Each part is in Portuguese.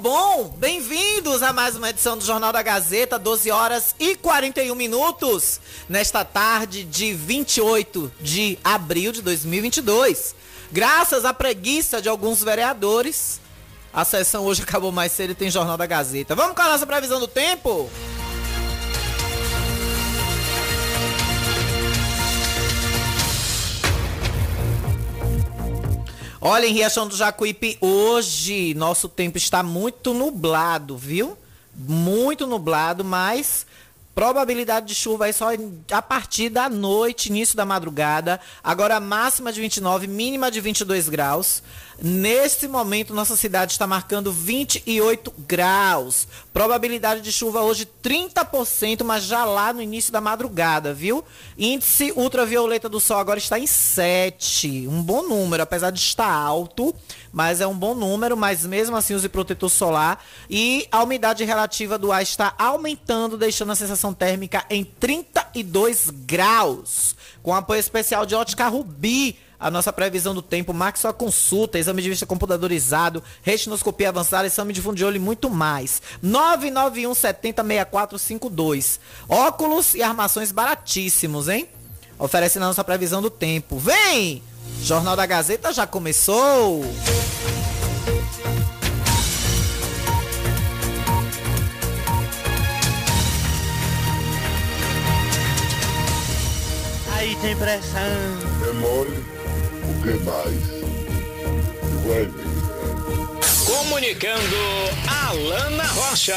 Bom? Bem-vindos a mais uma edição do Jornal da Gazeta, 12 horas e 41 minutos, nesta tarde de 28 de abril de 2022. Graças à preguiça de alguns vereadores, a sessão hoje acabou mais cedo e tem Jornal da Gazeta. Vamos com a nossa previsão do tempo? Olha, em Riachão do Jacuípe, hoje nosso tempo está muito nublado, viu? Muito nublado, mas probabilidade de chuva aí só a partir da noite, início da madrugada. Agora máxima de 29, mínima de 22 graus. Neste momento, nossa cidade está marcando 28 graus. Probabilidade de chuva hoje 30%, mas já lá no início da madrugada, viu? Índice ultravioleta do sol agora está em 7. Um bom número, apesar de estar alto, mas é um bom número, mas mesmo assim use protetor solar. E a umidade relativa do ar está aumentando, deixando a sensação térmica em 32 graus. Com apoio especial de Ótica Rubi a nossa previsão do tempo, marque sua consulta, exame de vista computadorizado, retinoscopia avançada, exame de fundo de olho e muito mais. 991 70 6452. Óculos e armações baratíssimos, hein? Oferecendo a nossa previsão do tempo. Vem! Jornal da Gazeta já começou! Aí tem pressão. Mole o que mais? Vai Comunicando Alana Rocha.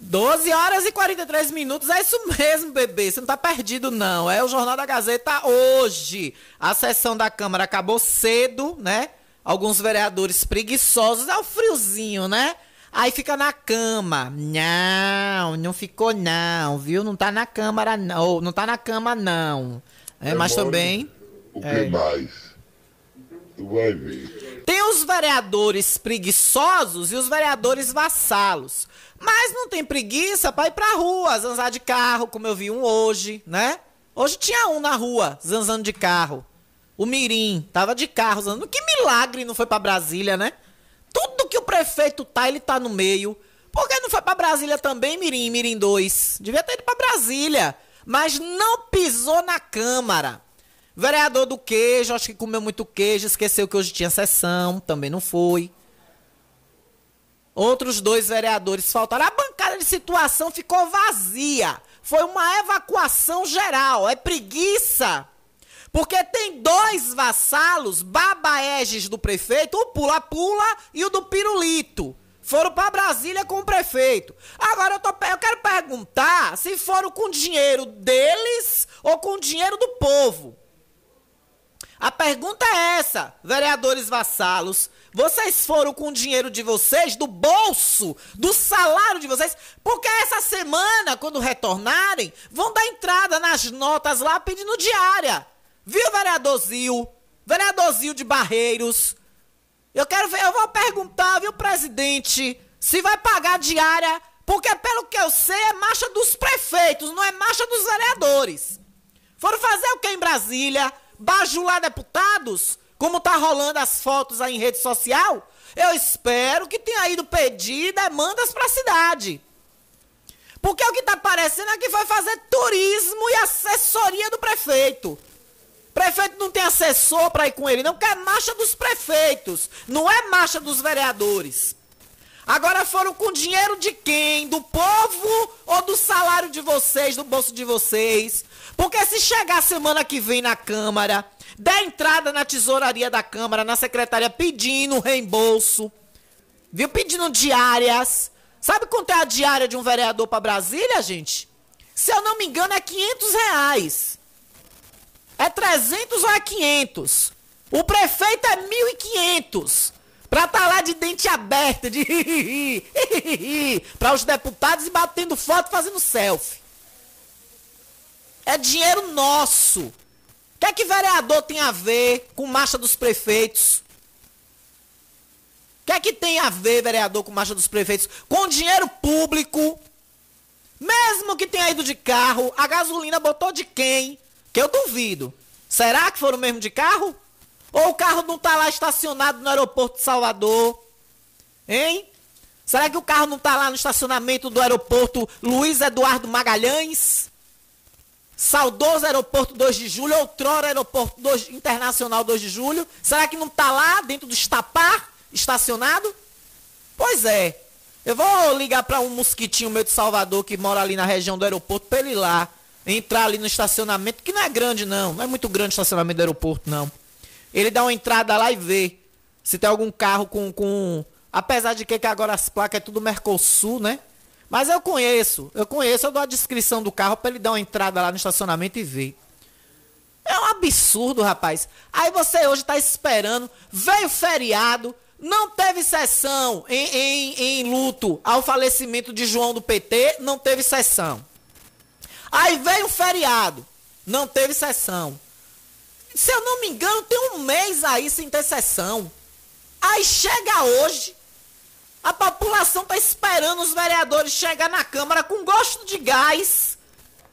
12 horas e 43 minutos, é isso mesmo, bebê. Você não tá perdido, não. É o Jornal da Gazeta hoje. A sessão da Câmara acabou cedo, né? Alguns vereadores preguiçosos, é o friozinho, né? Aí fica na cama. Não, não ficou não, viu? Não tá na Câmara, não. Não tá na cama, não. É, mas também. O que é. mais? Tu vai ver. Tem os vereadores preguiçosos e os vereadores vassalos. Mas não tem preguiça para ir pra rua, zanzar de carro, como eu vi um hoje, né? Hoje tinha um na rua, zanzando de carro. O Mirim tava de carro, zanzando. Que milagre não foi para Brasília, né? Tudo que o prefeito tá, ele tá no meio. Por que não foi para Brasília também, Mirim, Mirim 2? Devia ter ido para Brasília mas não pisou na Câmara. Vereador do queijo, acho que comeu muito queijo, esqueceu que hoje tinha sessão, também não foi. Outros dois vereadores faltaram. A bancada de situação ficou vazia. Foi uma evacuação geral. É preguiça. Porque tem dois vassalos, babaeges do prefeito, o pula-pula e o do pirulito. Foram para Brasília com o prefeito. Agora eu, tô, eu quero perguntar se foram com dinheiro deles ou com dinheiro do povo. A pergunta é essa, vereadores vassalos. Vocês foram com o dinheiro de vocês, do bolso, do salário de vocês, porque essa semana, quando retornarem, vão dar entrada nas notas lá pedindo diária. Viu, vereadorzinho? Vereadorzinho de Barreiros. Eu quero ver, eu vou perguntar, viu, presidente, se vai pagar diária, porque pelo que eu sei é marcha dos prefeitos, não é marcha dos vereadores. Foram fazer o que em Brasília? Bajular deputados? como tá rolando as fotos aí em rede social, eu espero que tenha ido pedir demandas para a cidade. Porque o que está parecendo é que vai fazer turismo e assessoria do prefeito. Prefeito não tem assessor para ir com ele, não, porque é marcha dos prefeitos, não é marcha dos vereadores. Agora foram com dinheiro de quem? Do povo ou do salário de vocês, do bolso de vocês? Porque se chegar semana que vem na Câmara, der entrada na tesouraria da Câmara, na secretaria pedindo reembolso, viu? Pedindo diárias. Sabe quanto é a diária de um vereador para Brasília, gente? Se eu não me engano, é 500 reais. É 300 ou é 500? O prefeito é 1.500. Pra estar tá lá de dente aberto, de para os deputados e batendo foto fazendo selfie. É dinheiro nosso. O que é que vereador tem a ver com marcha dos prefeitos? O que é que tem a ver, vereador, com marcha dos prefeitos? Com dinheiro público. Mesmo que tenha ido de carro, a gasolina botou de quem? Que eu duvido. Será que foram mesmo de carro? Ou o carro não está lá estacionado no aeroporto de Salvador? Hein? Será que o carro não está lá no estacionamento do aeroporto Luiz Eduardo Magalhães? Saudoso aeroporto 2 de julho, outrora aeroporto 2, internacional 2 de julho. Será que não está lá dentro do estapar, estacionado? Pois é. Eu vou ligar para um mosquitinho meu de Salvador que mora ali na região do aeroporto para ele ir lá entrar ali no estacionamento, que não é grande não, não é muito grande o estacionamento do aeroporto não. Ele dá uma entrada lá e vê se tem algum carro com. com... Apesar de que, agora as placas é tudo Mercosul, né? Mas eu conheço, eu conheço, eu dou a descrição do carro para ele dar uma entrada lá no estacionamento e ver. É um absurdo, rapaz. Aí você hoje está esperando, veio feriado, não teve sessão em, em, em luto ao falecimento de João do PT, não teve sessão. Aí veio o feriado, não teve sessão. Se eu não me engano, tem um mês aí sem ter sessão. Aí chega hoje, a população tá esperando os vereadores chegar na Câmara com gosto de gás,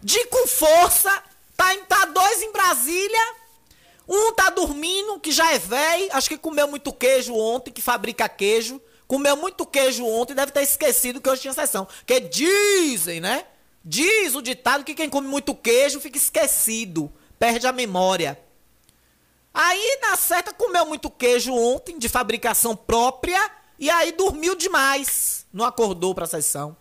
de com força. Tá, tá dois em Brasília. Um tá dormindo, que já é velho, acho que comeu muito queijo ontem, que fabrica queijo. Comeu muito queijo ontem, deve ter esquecido que hoje tinha sessão. Porque dizem, né? Diz o ditado que quem come muito queijo fica esquecido, perde a memória. Aí, na certa, comeu muito queijo ontem, de fabricação própria, e aí dormiu demais. Não acordou para a sessão.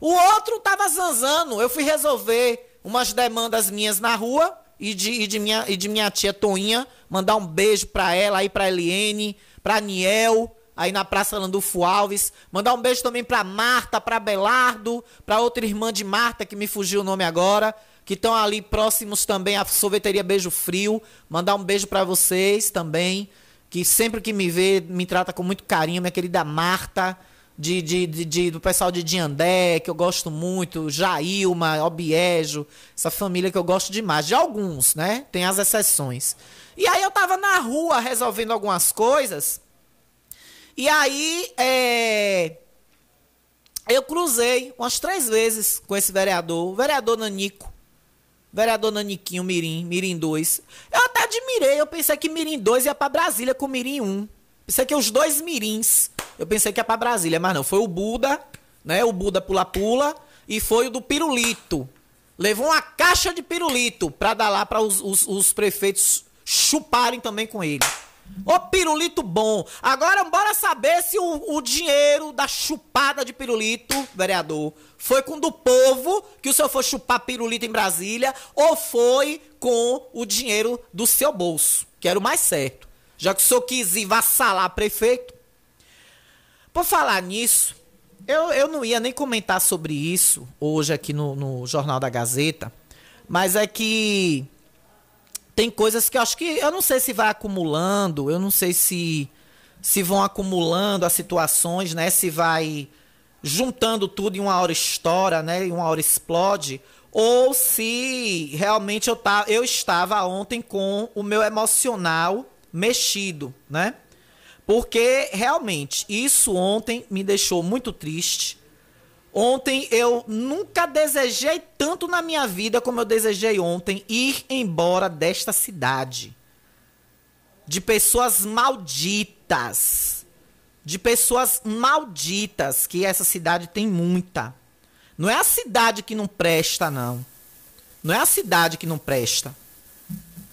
O outro tava zanzando. Eu fui resolver umas demandas minhas na rua e de, e de, minha, e de minha tia Toinha. Mandar um beijo para ela, aí pra Eliene, pra Niel, aí na Praça Landulfo Alves. Mandar um beijo também pra Marta, pra Belardo, pra outra irmã de Marta, que me fugiu o nome agora que estão ali próximos também à sorveteria Beijo Frio. Mandar um beijo para vocês também, que sempre que me vê me trata com muito carinho, minha querida Marta, de, de, de, de do pessoal de Diandé, que eu gosto muito, Jailma, Obiejo, essa família que eu gosto demais. De alguns, né? Tem as exceções. E aí eu tava na rua resolvendo algumas coisas. E aí, é, eu cruzei umas três vezes com esse vereador, o vereador Nanico. Vereador Naniquinho Mirim, Mirim 2. Eu até admirei, eu pensei que Mirim 2 ia para Brasília com Mirim 1. Pensei que os dois Mirins, eu pensei que ia para Brasília, mas não, foi o Buda, né? O Buda pula-pula e foi o do pirulito. Levou uma caixa de pirulito para dar lá para os, os, os prefeitos chuparem também com ele. Ô pirulito bom. Agora bora saber se o, o, dinheiro da chupada de pirulito, vereador, foi com do povo que o senhor foi chupar pirulito em Brasília ou foi com o dinheiro do seu bolso, que era o mais certo. Já que o senhor quis ir vassalar prefeito. Por falar nisso, eu, eu não ia nem comentar sobre isso hoje aqui no, no Jornal da Gazeta, mas é que tem coisas que eu acho que eu não sei se vai acumulando, eu não sei se se vão acumulando as situações, né? Se vai juntando tudo em uma hora estoura, né? Em uma hora explode, ou se realmente eu, tá, eu estava ontem com o meu emocional mexido, né? Porque realmente isso ontem me deixou muito triste. Ontem eu nunca desejei tanto na minha vida como eu desejei ontem ir embora desta cidade. de pessoas malditas. De pessoas malditas, que essa cidade tem muita. Não é a cidade que não presta, não. Não é a cidade que não presta.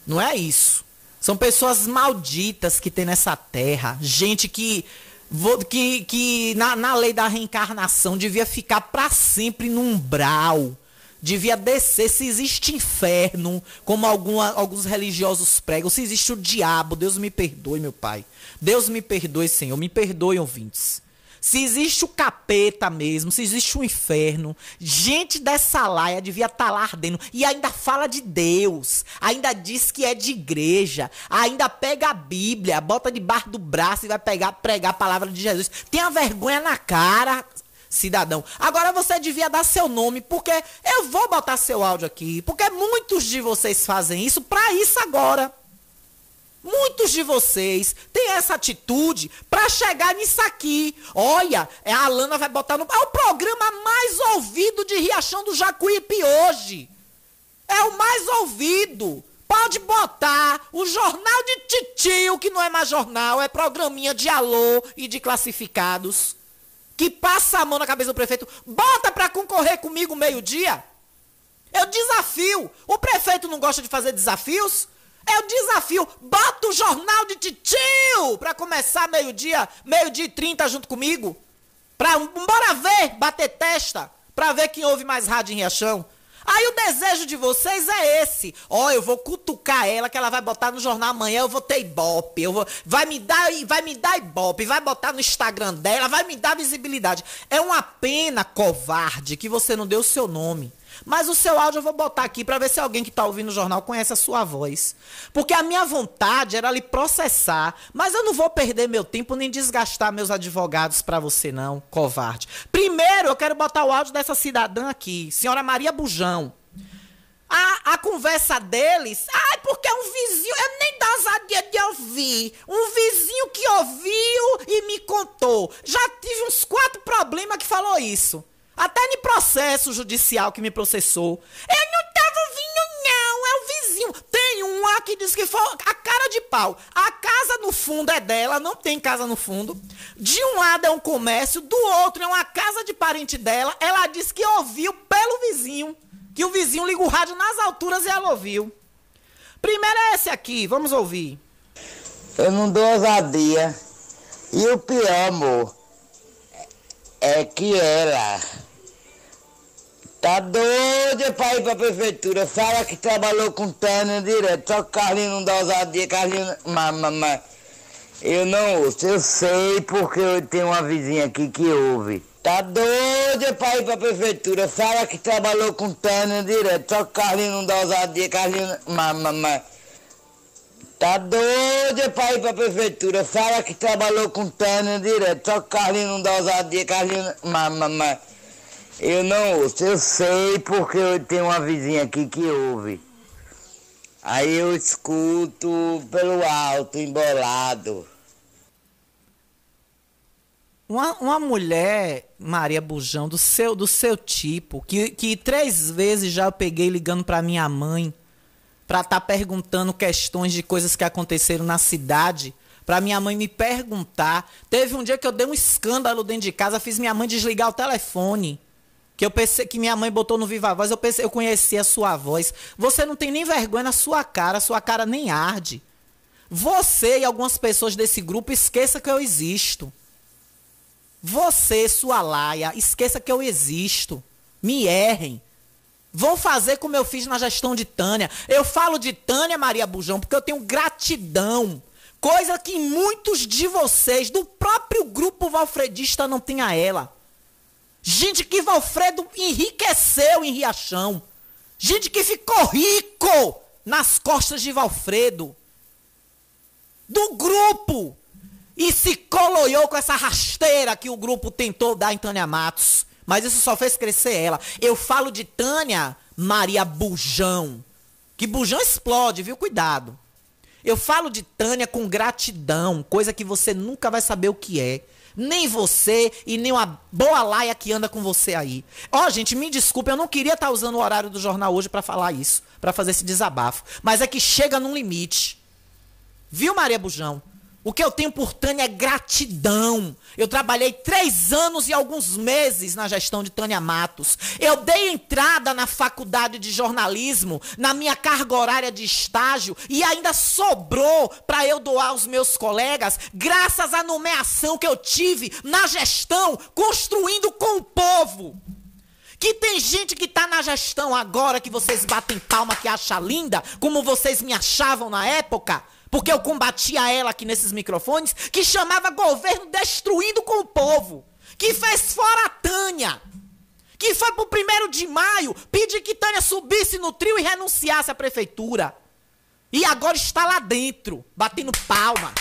Não é isso. São pessoas malditas que tem nessa terra. Gente que que, que na, na lei da reencarnação devia ficar para sempre no umbral. Devia descer. Se existe inferno, como alguma, alguns religiosos pregam, se existe o diabo, Deus me perdoe, meu pai. Deus me perdoe, Senhor. Me perdoe, ouvintes. Se existe o capeta mesmo, se existe o inferno, gente dessa laia devia estar tá lá ardendo. E ainda fala de Deus, ainda diz que é de igreja, ainda pega a Bíblia, bota debaixo do braço e vai pegar, pregar a palavra de Jesus. Tenha vergonha na cara, cidadão. Agora você devia dar seu nome, porque eu vou botar seu áudio aqui, porque muitos de vocês fazem isso para isso agora. Muitos de vocês têm essa atitude para chegar nisso aqui. Olha, é a Alana vai botar no. É o programa mais ouvido de Riachão do Jacuípe hoje. É o mais ouvido. Pode botar o jornal de titio, que não é mais jornal, é programinha de alô e de classificados. Que passa a mão na cabeça do prefeito. Bota para concorrer comigo meio-dia. Eu desafio. O prefeito não gosta de fazer desafios? É o desafio. Bota o jornal de titio para começar meio-dia, meio-dia e trinta junto comigo. Pra, bora ver, bater testa, pra ver quem ouve mais rádio em Riachão. Aí o desejo de vocês é esse. Ó, oh, eu vou cutucar ela que ela vai botar no jornal amanhã, eu vou ter ibope, eu vou vai me dar vai me dar ibope, vai botar no Instagram dela, vai me dar visibilidade. É uma pena covarde que você não deu o seu nome. Mas o seu áudio eu vou botar aqui para ver se alguém que está ouvindo o jornal conhece a sua voz. Porque a minha vontade era lhe processar, mas eu não vou perder meu tempo nem desgastar meus advogados para você não, covarde. Primeiro, eu quero botar o áudio dessa cidadã aqui, senhora Maria Bujão. A, a conversa deles, ai, porque um vizinho, eu nem dá ousadia de ouvir. Um vizinho que ouviu e me contou. Já tive uns quatro problemas que falou isso. Até no processo judicial que me processou. Eu não tava ouvindo, não. É o vizinho. Tem uma que diz que foi a cara de pau. A casa no fundo é dela, não tem casa no fundo. De um lado é um comércio, do outro é uma casa de parente dela. Ela disse que ouviu pelo vizinho. Que o vizinho liga o rádio nas alturas e ela ouviu. Primeiro é esse aqui, vamos ouvir. Eu não dou ousadia. E o pior, amor é que ela tá doida pra ir pra prefeitura. Fala que trabalhou com Tânia direto. Só que Carlinhos não dá ousadia, Carlinhos. Mas, mas, mas, eu não ouço. Eu sei porque eu tenho uma vizinha aqui que ouve. Tá doida pra ir pra prefeitura. Fala que trabalhou com Tânia direto. Só que Carlinhos não dá ousadia, Carlinhos. Mas, mas, mas. Tá doida pra ir pra prefeitura. Fala que trabalhou com Tânia direto. Só que Carlinhos não dá ousadia, Carlinhos. Mas, mas, mas, eu não ouço. Eu sei porque eu tenho uma vizinha aqui que ouve. Aí eu escuto pelo alto, embolado. Uma, uma mulher, Maria Bujão, do seu, do seu tipo, que, que três vezes já eu peguei ligando pra minha mãe para estar tá perguntando questões de coisas que aconteceram na cidade, para minha mãe me perguntar. Teve um dia que eu dei um escândalo dentro de casa, fiz minha mãe desligar o telefone. Que eu pensei que minha mãe botou no Viva Voz, eu pensei, eu conheci a sua voz. Você não tem nem vergonha na sua cara, sua cara nem arde. Você e algumas pessoas desse grupo esqueça que eu existo. Você, sua laia, esqueça que eu existo. Me errem. Vou fazer como eu fiz na gestão de Tânia. Eu falo de Tânia Maria Bujão porque eu tenho gratidão. Coisa que muitos de vocês, do próprio grupo valfredista, não tem a ela. Gente que Valfredo enriqueceu em Riachão. Gente que ficou rico nas costas de Valfredo. Do grupo. E se coloiou com essa rasteira que o grupo tentou dar em Tânia Matos. Mas isso só fez crescer ela. Eu falo de Tânia Maria Bujão. Que Bujão explode, viu? Cuidado. Eu falo de Tânia com gratidão, coisa que você nunca vai saber o que é. Nem você e nem uma boa laia que anda com você aí. Ó, oh, gente, me desculpe, eu não queria estar tá usando o horário do jornal hoje para falar isso, para fazer esse desabafo. Mas é que chega num limite. Viu, Maria Bujão? O que eu tenho por Tânia é gratidão. Eu trabalhei três anos e alguns meses na gestão de Tânia Matos. Eu dei entrada na faculdade de jornalismo, na minha carga horária de estágio, e ainda sobrou para eu doar aos meus colegas, graças à nomeação que eu tive na gestão, construindo com o povo. Que tem gente que tá na gestão agora que vocês batem palma que acha linda, como vocês me achavam na época porque eu combatia ela aqui nesses microfones, que chamava governo destruindo com o povo, que fez fora a Tânia, que foi pro primeiro de maio pedir que Tânia subisse no trio e renunciasse à prefeitura. E agora está lá dentro, batendo palma.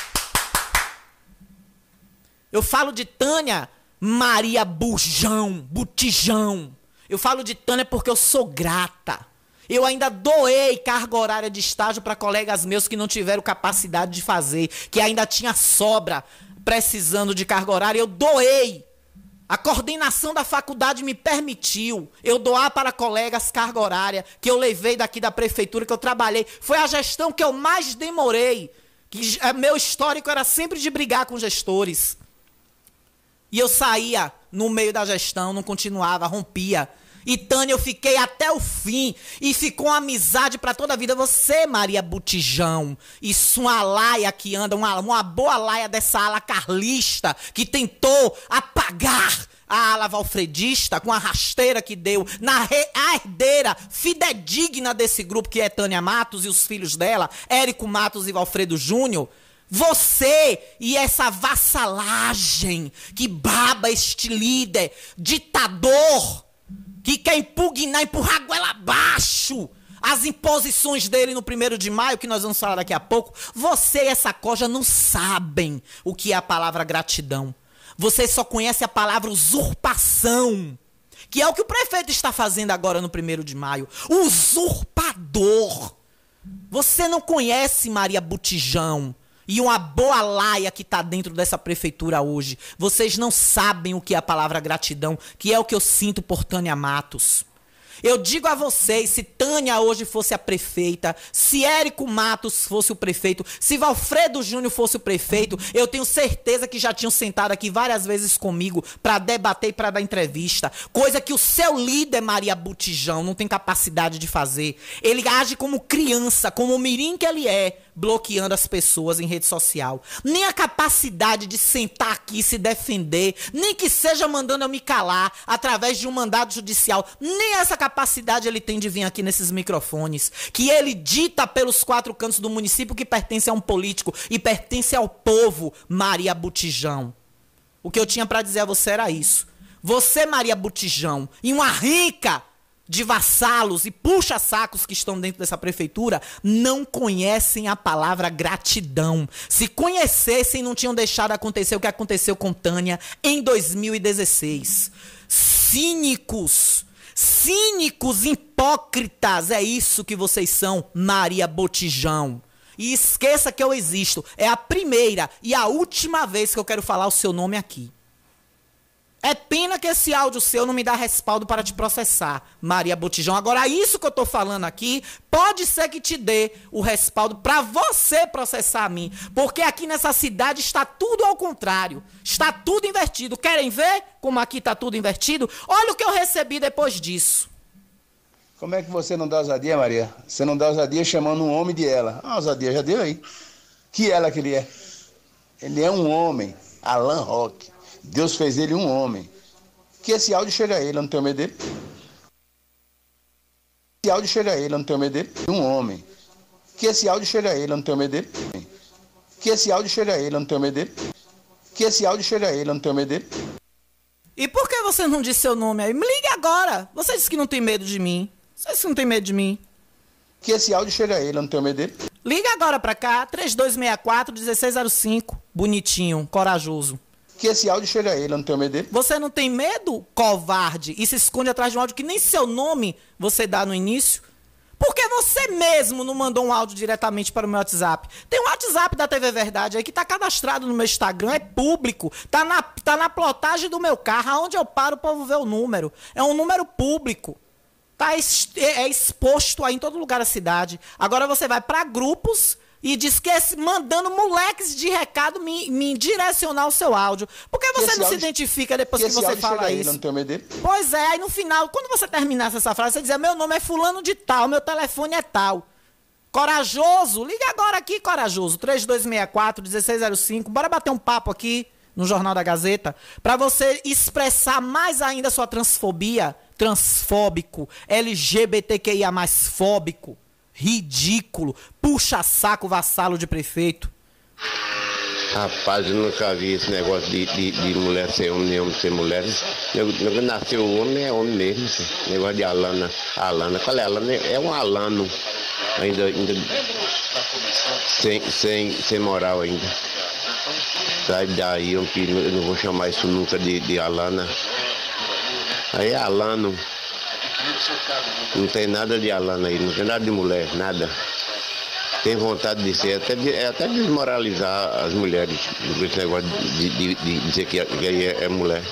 Eu falo de Tânia Maria Bujão, Butijão. Eu falo de Tânia porque eu sou grata. Eu ainda doei carga horária de estágio para colegas meus que não tiveram capacidade de fazer, que ainda tinha sobra precisando de carga horária. Eu doei. A coordenação da faculdade me permitiu eu doar para colegas carga horária que eu levei daqui da prefeitura, que eu trabalhei. Foi a gestão que eu mais demorei. Que é, meu histórico era sempre de brigar com gestores. E eu saía no meio da gestão, não continuava, rompia. E Tânia, eu fiquei até o fim. E ficou uma amizade para toda a vida. Você, Maria Butijão. Isso, uma laia que anda, uma, uma boa laia dessa ala carlista que tentou apagar a ala valfredista com a rasteira que deu na re, a herdeira fidedigna desse grupo que é Tânia Matos e os filhos dela, Érico Matos e Valfredo Júnior. Você e essa vassalagem que baba este líder ditador que quer impugnar, empurrar a goela abaixo as imposições dele no primeiro de maio, que nós vamos falar daqui a pouco, você e essa coja não sabem o que é a palavra gratidão. Você só conhece a palavra usurpação, que é o que o prefeito está fazendo agora no primeiro de maio. Usurpador. Você não conhece Maria Butijão e uma boa laia que está dentro dessa prefeitura hoje. Vocês não sabem o que é a palavra gratidão, que é o que eu sinto por Tânia Matos. Eu digo a vocês, se Tânia hoje fosse a prefeita, se Érico Matos fosse o prefeito, se Valfredo Júnior fosse o prefeito, eu tenho certeza que já tinham sentado aqui várias vezes comigo para debater e para dar entrevista. Coisa que o seu líder, Maria Butijão, não tem capacidade de fazer. Ele age como criança, como o mirim que ele é bloqueando as pessoas em rede social. Nem a capacidade de sentar aqui e se defender, nem que seja mandando eu me calar através de um mandado judicial, nem essa capacidade ele tem de vir aqui nesses microfones, que ele dita pelos quatro cantos do município que pertence a um político e pertence ao povo, Maria Butijão. O que eu tinha para dizer a você era isso. Você, Maria Butijão, e uma rica de vassalos e puxa-sacos que estão dentro dessa prefeitura não conhecem a palavra gratidão. Se conhecessem, não tinham deixado acontecer o que aconteceu com Tânia em 2016. Cínicos. Cínicos, hipócritas, é isso que vocês são, Maria Botijão. E esqueça que eu existo. É a primeira e a última vez que eu quero falar o seu nome aqui. É pena que esse áudio seu não me dá respaldo para te processar, Maria Botijão. Agora, isso que eu tô falando aqui, pode ser que te dê o respaldo para você processar a mim. Porque aqui nessa cidade está tudo ao contrário. Está tudo invertido. Querem ver como aqui está tudo invertido? Olha o que eu recebi depois disso. Como é que você não dá ousadia, Maria? Você não dá ousadia chamando um homem de ela. Ah, ousadia já deu aí. Que ela que ele é? Ele é um homem, Alan Roque. Deus fez ele um homem. Que esse áudio chega a ele, eu não tenho medo dele. Esse áudio chega a ele, eu não tenho medo dele. Um homem. Que esse áudio chega a ele, eu não tenho medo dele. Que esse áudio chega a ele, eu não tenho medo dele. Que esse áudio chega a ele, eu não tenho medo dele. E por que você não disse seu nome aí? Me ligue agora. Você disse que não tem medo de mim. Você disse que não tem medo de mim. Que esse áudio chega a ele, eu não tenho medo dele. Liga agora pra cá, 3264 1605. Bonitinho, corajoso que esse áudio chega a ele, eu não tenho medo dele. Você não tem medo, covarde, e se esconde atrás de um áudio que nem seu nome você dá no início? Porque você mesmo não mandou um áudio diretamente para o meu WhatsApp. Tem um WhatsApp da TV Verdade aí que está cadastrado no meu Instagram, é público. Tá na, tá na plotagem do meu carro, aonde eu paro o povo ver o número. É um número público. Tá é, é exposto aí em todo lugar da cidade. Agora você vai para grupos e diz que esse, mandando moleques de recado me, me direcionar o seu áudio. Por que você não áudio, se identifica depois que, que você fala isso? Aí, não tenho medo dele. Pois é, aí no final, quando você terminasse essa frase, você dizia: Meu nome é Fulano de Tal, meu telefone é tal. Corajoso, liga agora aqui, corajoso. 3264-1605. Bora bater um papo aqui no Jornal da Gazeta. para você expressar mais ainda sua transfobia, transfóbico, LGBTQIA mais fóbico ridículo, puxa-saco, vassalo de prefeito. Rapaz, eu nunca vi esse negócio de, de, de mulher ser homem, homem ser mulher. Quando nasceu homem, é homem mesmo. Negócio de Alana. Alana, qual é Alana? É um Alano. Ainda, ainda sem, sem, sem moral ainda. Sai daí, eu não vou chamar isso nunca de, de Alana. Aí é Alano. Não tem nada de Alana aí, não tem nada de mulher, nada. Tem vontade de ser, até, é até desmoralizar as mulheres, esse negócio de, de, de dizer que, que é, é mulher.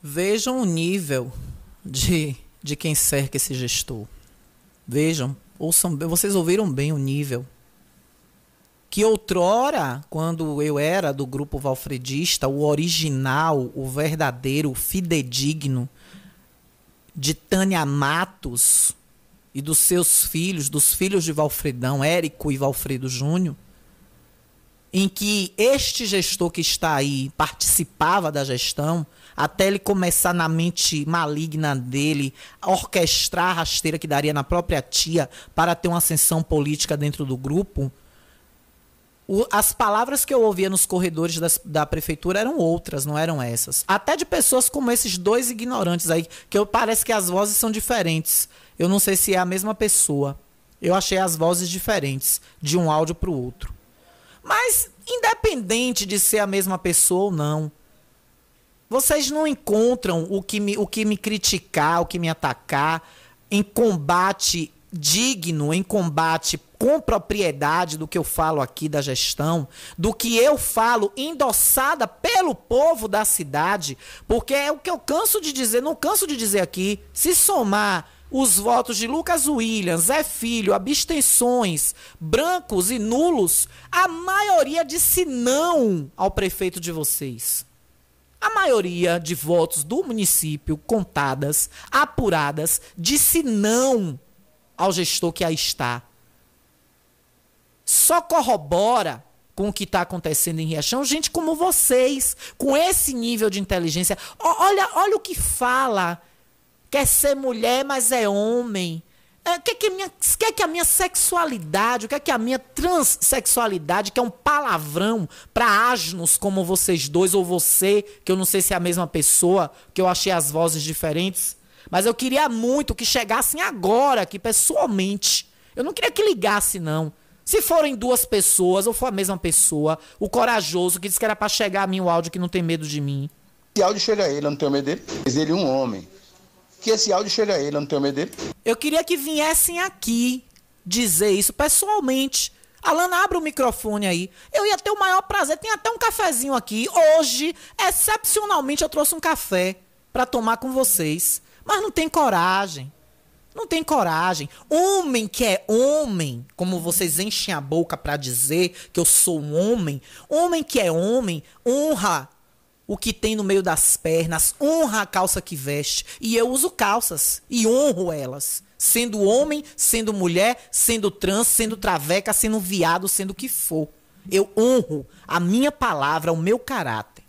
Vejam o nível de, de quem cerca esse gestor. Vejam, ouçam, vocês ouviram bem o nível. Que outrora, quando eu era do grupo valfredista, o original, o verdadeiro, o fidedigno, de Tânia Matos e dos seus filhos, dos filhos de Valfredão, Érico e Valfredo Júnior, em que este gestor que está aí participava da gestão, até ele começar na mente maligna dele orquestrar a rasteira que daria na própria tia para ter uma ascensão política dentro do grupo, o, as palavras que eu ouvia nos corredores das, da prefeitura eram outras, não eram essas. Até de pessoas como esses dois ignorantes aí, que eu, parece que as vozes são diferentes. Eu não sei se é a mesma pessoa. Eu achei as vozes diferentes de um áudio para o outro. Mas, independente de ser a mesma pessoa ou não, vocês não encontram o que me, o que me criticar, o que me atacar em combate digno, em combate com propriedade do que eu falo aqui da gestão, do que eu falo endossada pelo povo da cidade, porque é o que eu canso de dizer, não canso de dizer aqui, se somar os votos de Lucas Williams, Zé Filho, abstenções, brancos e nulos, a maioria disse não ao prefeito de vocês. A maioria de votos do município, contadas, apuradas, disse não ao gestor que aí está só corrobora com o que está acontecendo em Riachão, gente como vocês, com esse nível de inteligência. Olha, olha o que fala. Quer ser mulher, mas é homem. É, quer, que minha, quer que a minha sexualidade, quer que a minha transexualidade, que é um palavrão para asnos como vocês dois, ou você, que eu não sei se é a mesma pessoa, que eu achei as vozes diferentes. Mas eu queria muito que chegassem agora aqui pessoalmente. Eu não queria que ligasse, não. Se forem duas pessoas, ou for a mesma pessoa, o corajoso que disse que era para chegar a mim o áudio que não tem medo de mim. Esse áudio chega a ele, eu não tenho medo dele. Diz ele um homem. Que esse áudio chega a ele, eu não tenho medo dele. Eu queria que viessem aqui dizer isso pessoalmente. Alana, abre o microfone aí. Eu ia ter o maior prazer. Tem até um cafezinho aqui. Hoje, excepcionalmente, eu trouxe um café para tomar com vocês. Mas não tem coragem. Não tem coragem. Homem que é homem, como vocês enchem a boca para dizer que eu sou um homem, homem que é homem, honra o que tem no meio das pernas, honra a calça que veste. E eu uso calças e honro elas. Sendo homem, sendo mulher, sendo trans, sendo traveca, sendo viado, sendo o que for. Eu honro a minha palavra, o meu caráter.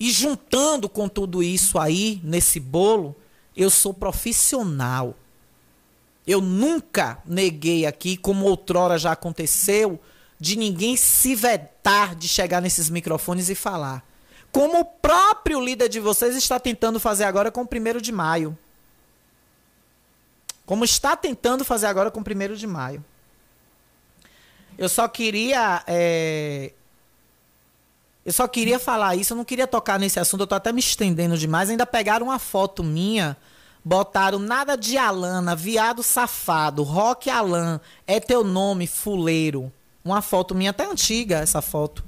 E juntando com tudo isso aí, nesse bolo, eu sou profissional. Eu nunca neguei aqui, como outrora já aconteceu, de ninguém se vetar de chegar nesses microfones e falar. Como o próprio líder de vocês está tentando fazer agora com o primeiro de maio. Como está tentando fazer agora com o primeiro de maio. Eu só queria. É... Eu só queria falar isso, eu não queria tocar nesse assunto, eu tô até me estendendo demais. Ainda pegaram uma foto minha Botaram nada de Alana, viado safado, Rock Alan, é teu nome, fuleiro. Uma foto minha até antiga, essa foto.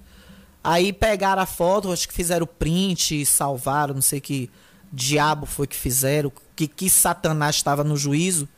Aí pegaram a foto, acho que fizeram print, salvaram, não sei que diabo foi que fizeram, que, que Satanás estava no juízo.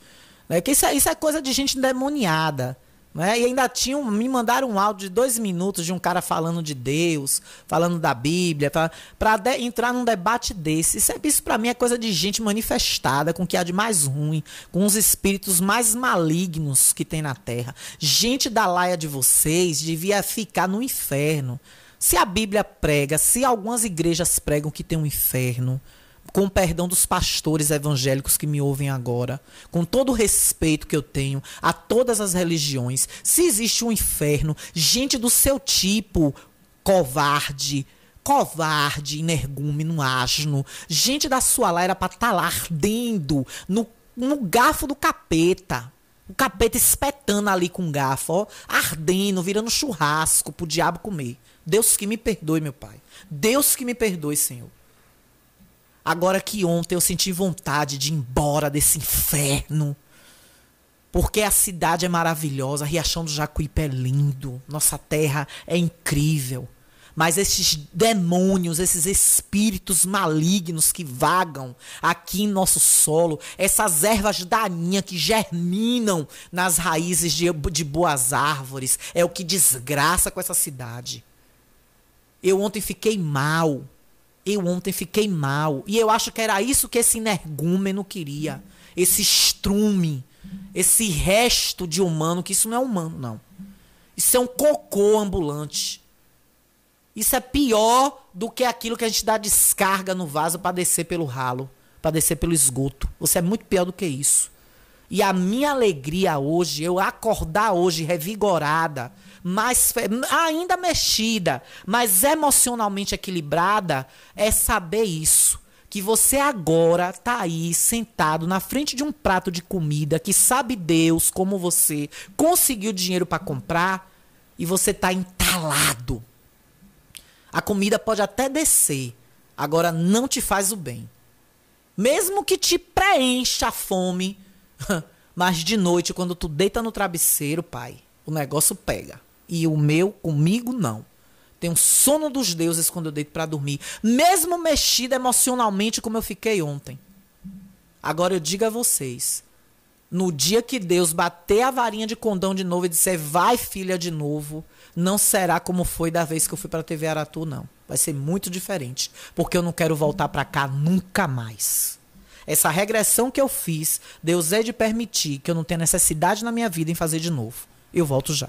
Né? Que isso, é, isso é coisa de gente endemoniada. Né? E ainda tinham, me mandaram um áudio de dois minutos de um cara falando de Deus, falando da Bíblia, para entrar num debate desse. Isso, é, isso para mim é coisa de gente manifestada, com o que há de mais ruim, com os espíritos mais malignos que tem na Terra. Gente da laia de vocês devia ficar no inferno. Se a Bíblia prega, se algumas igrejas pregam que tem um inferno, com o perdão dos pastores evangélicos que me ouvem agora, com todo o respeito que eu tenho a todas as religiões, se existe um inferno, gente do seu tipo, covarde, covarde, energúmeno, asno, gente da sua lá era pra estar tá lá ardendo no, no garfo do capeta. O capeta espetando ali com garfo, ó, ardendo, virando churrasco pro diabo comer. Deus que me perdoe, meu pai. Deus que me perdoe, Senhor. Agora que ontem eu senti vontade de ir embora desse inferno. Porque a cidade é maravilhosa, Riachão do Jacuípe é lindo, nossa terra é incrível. Mas esses demônios, esses espíritos malignos que vagam aqui em nosso solo, essas ervas daninhas que germinam nas raízes de, de boas árvores, é o que desgraça com essa cidade. Eu ontem fiquei mal eu ontem fiquei mal. E eu acho que era isso que esse energúmeno queria. Esse estrume. Esse resto de humano, que isso não é humano, não. Isso é um cocô ambulante. Isso é pior do que aquilo que a gente dá descarga no vaso para descer pelo ralo, para descer pelo esgoto. Você é muito pior do que isso. E a minha alegria hoje, eu acordar hoje revigorada, mais ainda mexida, mas emocionalmente equilibrada, é saber isso. Que você agora tá aí sentado na frente de um prato de comida que sabe Deus como você conseguiu dinheiro para comprar e você tá entalado. A comida pode até descer, agora não te faz o bem. Mesmo que te preencha a fome, mas de noite, quando tu deita no travesseiro, pai, o negócio pega. E o meu, comigo, não. Tenho sono dos deuses quando eu deito para dormir. Mesmo mexida emocionalmente como eu fiquei ontem. Agora eu digo a vocês. No dia que Deus bater a varinha de condão de novo e disser, vai filha de novo, não será como foi da vez que eu fui para a TV Aratu, não. Vai ser muito diferente. Porque eu não quero voltar para cá nunca mais. Essa regressão que eu fiz, Deus é de permitir que eu não tenha necessidade na minha vida em fazer de novo. Eu volto já.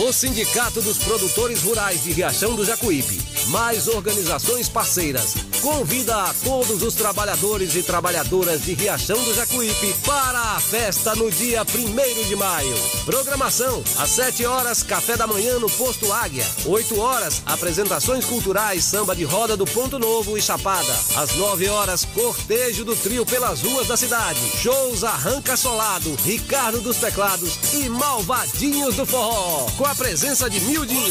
O Sindicato dos Produtores Rurais de Riachão do Jacuípe, mais organizações parceiras, convida a todos os trabalhadores e trabalhadoras de Riachão do Jacuípe para a festa no dia 1 de maio. Programação: às 7 horas, café da manhã no Posto Águia. 8 horas, apresentações culturais, samba de roda do Ponto Novo e Chapada. Às 9 horas, cortejo do trio pelas ruas da cidade. Shows Arranca Solado, Ricardo dos Teclados e Malvadinhos do Forró. A presença de Mildinho.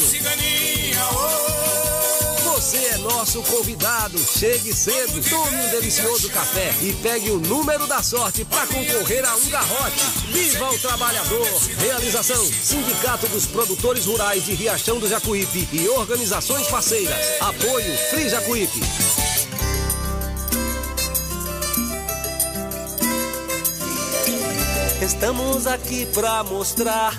Você é nosso convidado. Chegue cedo, tome um delicioso café e pegue o número da sorte para concorrer a um garrote. Viva o trabalhador! Realização: Sindicato dos Produtores Rurais de Riachão do Jacuípe e organizações parceiras. Apoio Free Jacuípe. Estamos aqui para mostrar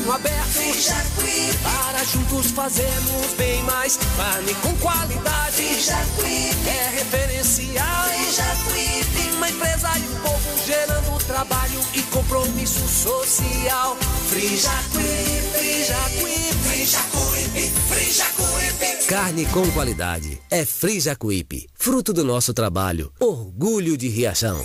caminho aberto. Frijacuípe. Para juntos fazermos bem mais. Carne com qualidade, Frijacuípe. É referencial. Frijacuípe. Uma empresa e um povo gerando trabalho e compromisso social. Frijacuípe, Frijacuípe, Frijacuípe, Frijacuípe. Carne com qualidade. É Frijacuípe. Fruto do nosso trabalho. Orgulho de Riachão.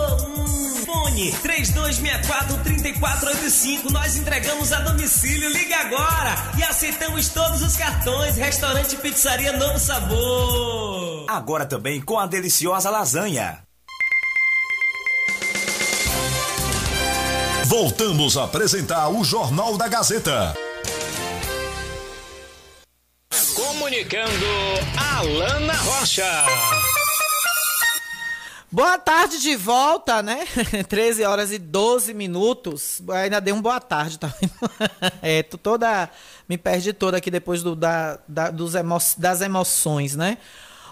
Fone 3264-3485. Nós entregamos a domicílio. Liga agora e aceitamos todos os cartões. Restaurante Pizzaria Novo Sabor. Agora também com a deliciosa lasanha. Voltamos a apresentar o Jornal da Gazeta. Comunicando Alana Rocha. Boa tarde de volta, né? 13 horas e 12 minutos. Ainda dei um boa tarde, tá vendo? É, tô toda. Me perdi toda aqui depois do, da, da, dos emo, das emoções, né?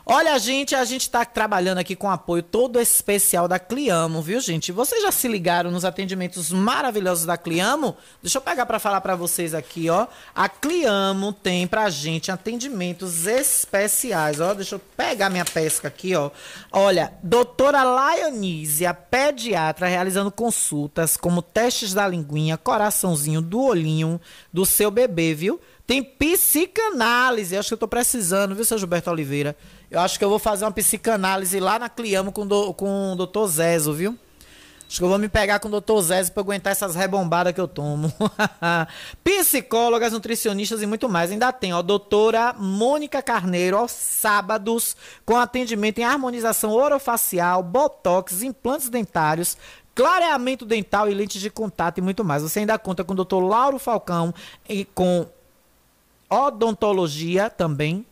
Olha, gente, a gente está trabalhando aqui com apoio todo especial da Cliamo, viu, gente? Vocês já se ligaram nos atendimentos maravilhosos da Cliamo? Deixa eu pegar para falar para vocês aqui, ó. A Cliamo tem pra gente atendimentos especiais, ó. Deixa eu pegar minha pesca aqui, ó. Olha, doutora Laionise, a pediatra, realizando consultas como testes da linguinha, coraçãozinho, do olhinho do seu bebê, viu? Tem psicanálise, acho que eu tô precisando, viu, seu Gilberto Oliveira? Eu acho que eu vou fazer uma psicanálise lá na Cliamo com, com o doutor Zezo, viu? Acho que eu vou me pegar com o doutor Zezo pra aguentar essas rebombadas que eu tomo. Psicólogas, nutricionistas e muito mais. Ainda tem, ó, doutora Mônica Carneiro, aos sábados, com atendimento em harmonização orofacial, botox, implantes dentários, clareamento dental e lentes de contato e muito mais. Você ainda conta com o doutor Lauro Falcão e com odontologia também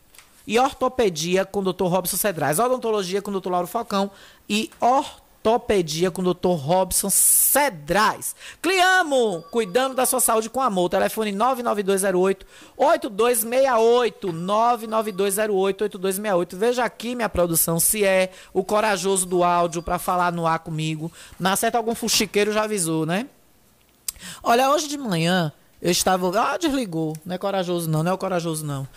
e ortopedia com o Dr. Robson Cedrais. Odontologia com o Dr. Lauro Falcão e ortopedia com o Dr. Robson Cedrais. Cliamo, cuidando da sua saúde com amor. Telefone 99208 8268 99208 8268. Veja aqui minha produção se é o corajoso do áudio para falar no ar comigo. Na certa algum fuxiqueiro já avisou, né? Olha, hoje de manhã eu estava. Ah, desligou. Não é corajoso, não. Não é o corajoso, não.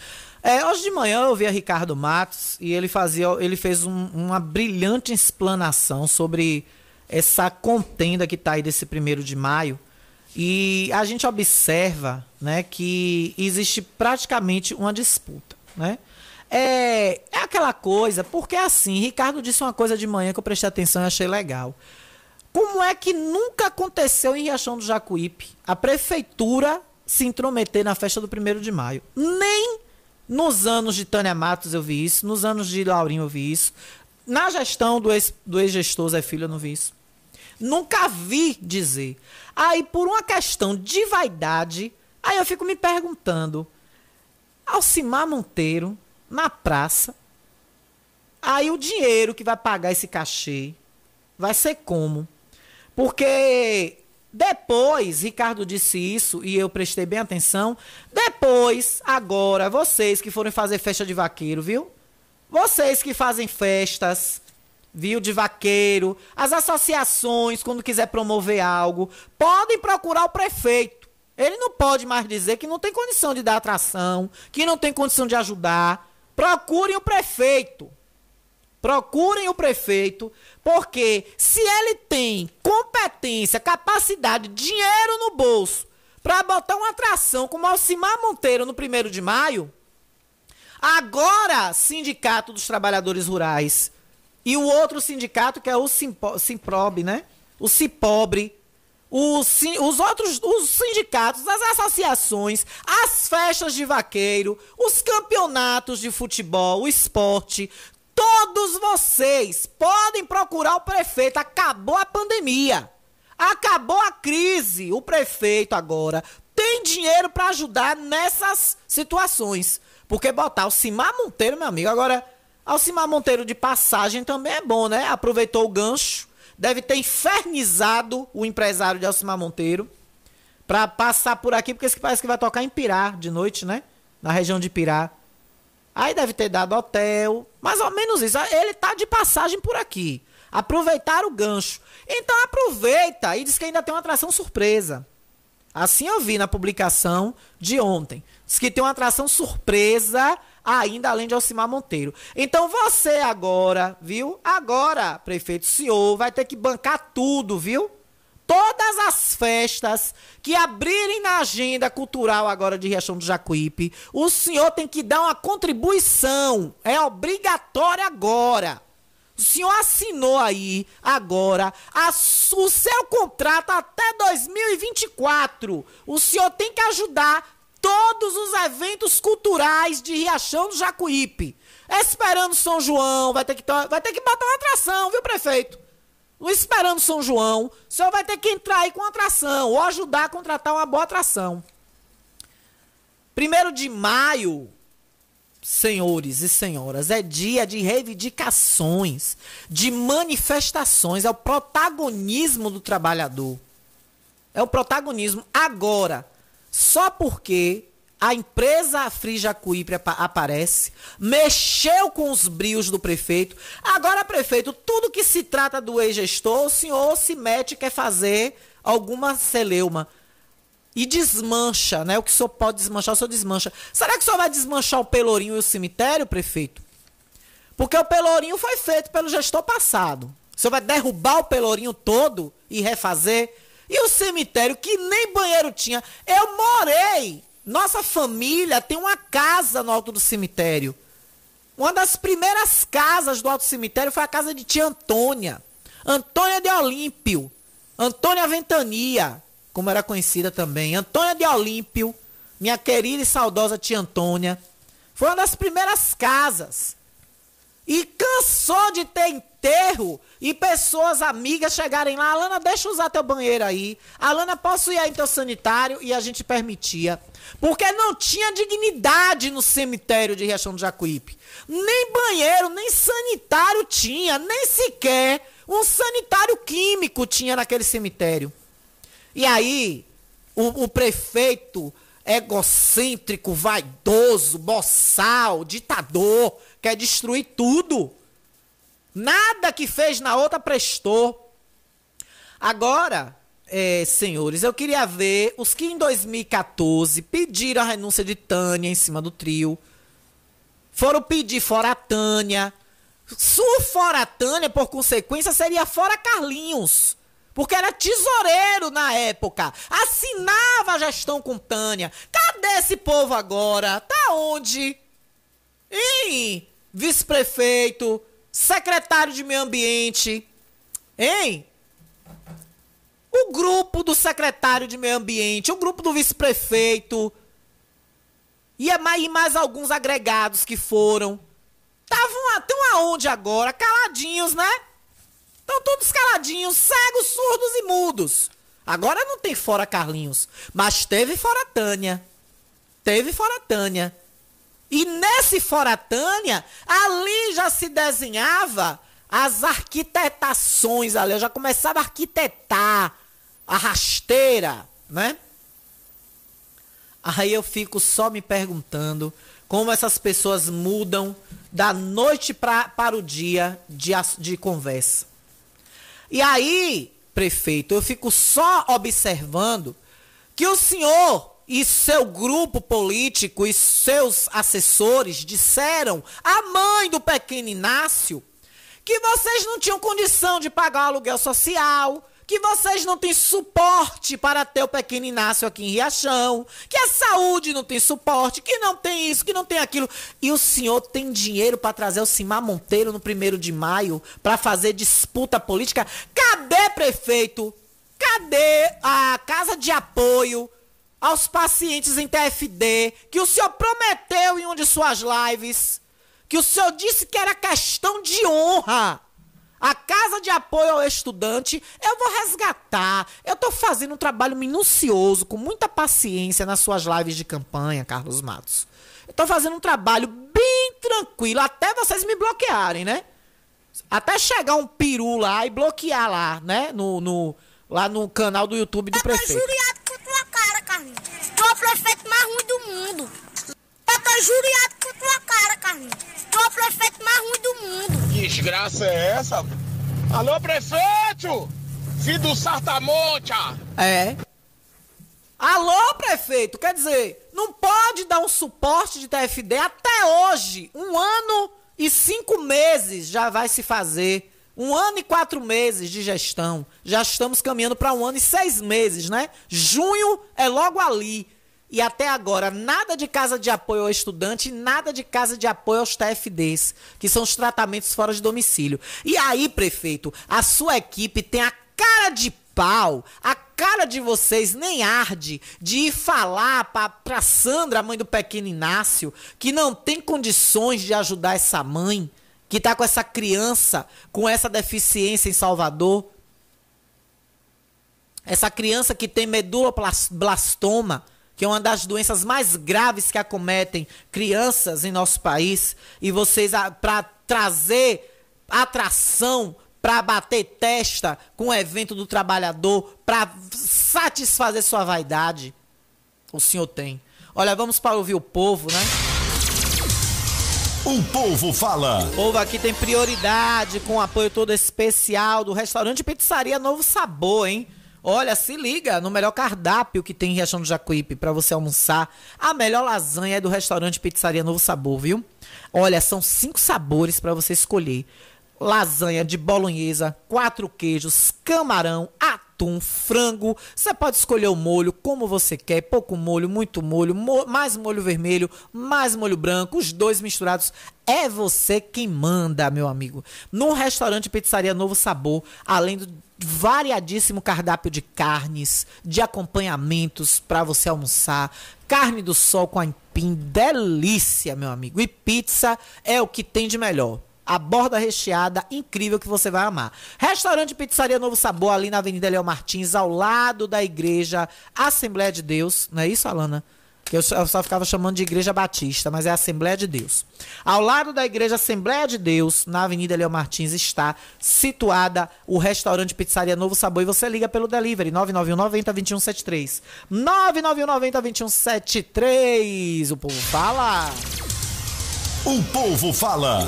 É, hoje de manhã eu vi a Ricardo Matos e ele fazia, ele fez um, uma brilhante explanação sobre essa contenda que está aí desse primeiro de maio. E a gente observa né, que existe praticamente uma disputa. Né? É, é aquela coisa, porque assim, Ricardo disse uma coisa de manhã que eu prestei atenção e achei legal. Como é que nunca aconteceu em Riachão do Jacuípe a prefeitura se intrometer na festa do primeiro de maio? Nem nos anos de Tânia Matos eu vi isso, nos anos de Laurinho eu vi isso. Na gestão do ex- do ex-gestor Zé Filho, eu não vi isso. Nunca vi dizer. Aí, por uma questão de vaidade, aí eu fico me perguntando: Alcimar Monteiro, na praça, aí o dinheiro que vai pagar esse cachê vai ser como? Porque depois, Ricardo disse isso e eu prestei bem atenção. Depois, agora, vocês que forem fazer festa de vaqueiro, viu? Vocês que fazem festas, viu, de vaqueiro, as associações, quando quiser promover algo, podem procurar o prefeito. Ele não pode mais dizer que não tem condição de dar atração, que não tem condição de ajudar. Procurem o prefeito. Procurem o prefeito, porque se ele tem competência, capacidade, dinheiro no bolso para botar uma atração como Alcimar Monteiro no primeiro de maio, agora Sindicato dos Trabalhadores Rurais e o outro sindicato que é o Simpo, Simprob, né? O Cipobre, os, os outros os sindicatos, as associações, as festas de vaqueiro, os campeonatos de futebol, o esporte, todos vocês podem procurar o prefeito. Acabou a pandemia. Acabou a crise. O prefeito agora tem dinheiro para ajudar nessas situações. Porque botar o Cimar Monteiro, meu amigo, agora, Alcimar Monteiro de passagem também é bom, né? Aproveitou o gancho. Deve ter infernizado o empresário de Alcimar Monteiro pra passar por aqui, porque parece que vai tocar em Pirá de noite, né? Na região de Pirá. Aí deve ter dado hotel, mais ou menos isso. Ele tá de passagem por aqui. Aproveitar o gancho. Então aproveita e diz que ainda tem uma atração surpresa. Assim eu vi na publicação de ontem. Diz que tem uma atração surpresa ainda além de Alcimar Monteiro. Então você agora, viu? Agora, prefeito, senhor vai ter que bancar tudo, viu? Todas as festas que abrirem na agenda cultural agora de Riachão do Jacuípe, o senhor tem que dar uma contribuição. É obrigatório agora. O senhor assinou aí agora a o seu contrato até 2024. O senhor tem que ajudar todos os eventos culturais de Riachão do Jacuípe. Esperando São João, vai ter que, vai ter que botar uma atração, viu, prefeito? Não esperando São João, o senhor vai ter que entrar aí com atração ou ajudar a contratar uma boa atração. Primeiro de maio, senhores e senhoras, é dia de reivindicações, de manifestações, é o protagonismo do trabalhador. É o protagonismo. Agora, só porque a empresa Frijacuípe apa aparece, mexeu com os brios do prefeito. Agora, prefeito, tudo que se trata do ex-gestor, o senhor se mete quer fazer alguma celeuma. E desmancha, né? O que o senhor pode desmanchar, o senhor desmancha. Será que o senhor vai desmanchar o Pelourinho e o cemitério, prefeito? Porque o Pelourinho foi feito pelo gestor passado. O senhor vai derrubar o Pelourinho todo e refazer? E o cemitério, que nem banheiro tinha. Eu morei. Nossa família tem uma casa no alto do cemitério. Uma das primeiras casas do alto cemitério foi a casa de tia Antônia. Antônia de Olímpio. Antônia Ventania, como era conhecida também. Antônia de Olímpio, minha querida e saudosa tia Antônia. Foi uma das primeiras casas. E cansou de ter enterro e pessoas amigas chegarem lá. Alana, deixa eu usar teu banheiro aí. Alana, posso ir aí em teu sanitário? E a gente permitia. Porque não tinha dignidade no cemitério de Riachão do Jacuípe. Nem banheiro, nem sanitário tinha. Nem sequer um sanitário químico tinha naquele cemitério. E aí, o, o prefeito egocêntrico, vaidoso, boçal, ditador, quer destruir tudo. Nada que fez na outra prestou. Agora, é, senhores, eu queria ver os que em 2014 pediram a renúncia de Tânia em cima do trio. Foram pedir fora a Tânia. Se fora a Tânia, por consequência, seria fora Carlinhos. Porque era tesoureiro na época. Assinava a gestão com Tânia. Cadê esse povo agora? Tá onde? Hein? Vice-prefeito, secretário de meio ambiente. Hein? O grupo do secretário de meio ambiente, o grupo do vice-prefeito. E, é mais, e mais alguns agregados que foram. Tem uma aonde agora? Caladinhos, né? Estão todos caladinhos, cegos, surdos e mudos. Agora não tem fora Carlinhos, mas teve fora Tânia. Teve fora Tânia. E nesse fora Tânia, ali já se desenhava as arquitetações ali, eu já começava a arquitetar a rasteira, né? Aí eu fico só me perguntando como essas pessoas mudam da noite pra, para o dia de, de conversa. E aí, prefeito, eu fico só observando que o senhor e seu grupo político e seus assessores disseram à mãe do pequeno Inácio que vocês não tinham condição de pagar o aluguel social, que vocês não têm suporte para ter o pequeno Inácio aqui em Riachão, que a saúde não tem suporte, que não tem isso, que não tem aquilo. E o senhor tem dinheiro para trazer o Simar Monteiro no primeiro de maio para fazer disputa política? Cadê, prefeito? Cadê a casa de apoio aos pacientes em TFD que o senhor prometeu em uma de suas lives? Que o senhor disse que era questão de honra a casa de apoio ao estudante, eu vou resgatar. Eu estou fazendo um trabalho minucioso, com muita paciência nas suas lives de campanha, Carlos Matos. Eu estou fazendo um trabalho bem tranquilo, até vocês me bloquearem, né? Até chegar um peru lá e bloquear lá, né? No, no, lá no canal do YouTube do tá prefeito. Tá juriado com tua cara, Carlinhos. Tu é o prefeito mais ruim do mundo. Tá, tá juriado com tua cara, Carlinhos. Tu é o prefeito mais ruim do mundo. Que desgraça é essa? Alô, prefeito! Filho do Sartamonte! É. Alô, prefeito! Quer dizer, não pode dar um suporte de TFD até hoje. Um ano e cinco meses já vai se fazer. Um ano e quatro meses de gestão. Já estamos caminhando para um ano e seis meses, né? Junho é logo ali. E até agora, nada de casa de apoio ao estudante, nada de casa de apoio aos TFDs, que são os tratamentos fora de domicílio. E aí, prefeito, a sua equipe tem a cara de pau, a cara de vocês nem arde de ir falar pra Sandra, mãe do pequeno Inácio, que não tem condições de ajudar essa mãe, que tá com essa criança com essa deficiência em Salvador. Essa criança que tem medulablastoma que é uma das doenças mais graves que acometem crianças em nosso país, e vocês, para trazer atração, para bater testa com o evento do trabalhador, para satisfazer sua vaidade, o senhor tem. Olha, vamos para ouvir o povo, né? O povo fala. O povo aqui tem prioridade com o apoio todo especial do restaurante Pizzaria Novo Sabor, hein? Olha, se liga no melhor cardápio que tem em Riachão do Jacuípe para você almoçar. A melhor lasanha é do restaurante Pizzaria Novo Sabor, viu? Olha, são cinco sabores para você escolher. Lasanha de bolonhesa, quatro queijos, camarão, atum, frango. Você pode escolher o molho como você quer, pouco molho, muito molho, mo mais molho vermelho, mais molho branco, os dois misturados. É você quem manda, meu amigo. No restaurante Pizzaria Novo Sabor, além do variadíssimo cardápio de carnes, de acompanhamentos para você almoçar, carne do sol com aipim, delícia, meu amigo. E pizza é o que tem de melhor. A borda recheada, incrível que você vai amar. Restaurante Pizzaria Novo Sabor, ali na Avenida Léo Martins, ao lado da igreja Assembleia de Deus. Não é isso, Alana? Que eu só ficava chamando de Igreja Batista, mas é Assembleia de Deus. Ao lado da Igreja Assembleia de Deus, na Avenida Leo Martins, está situada o restaurante Pizzaria Novo Sabor e você liga pelo delivery 991 90 2173. 991 90 2173. O povo fala. O povo fala.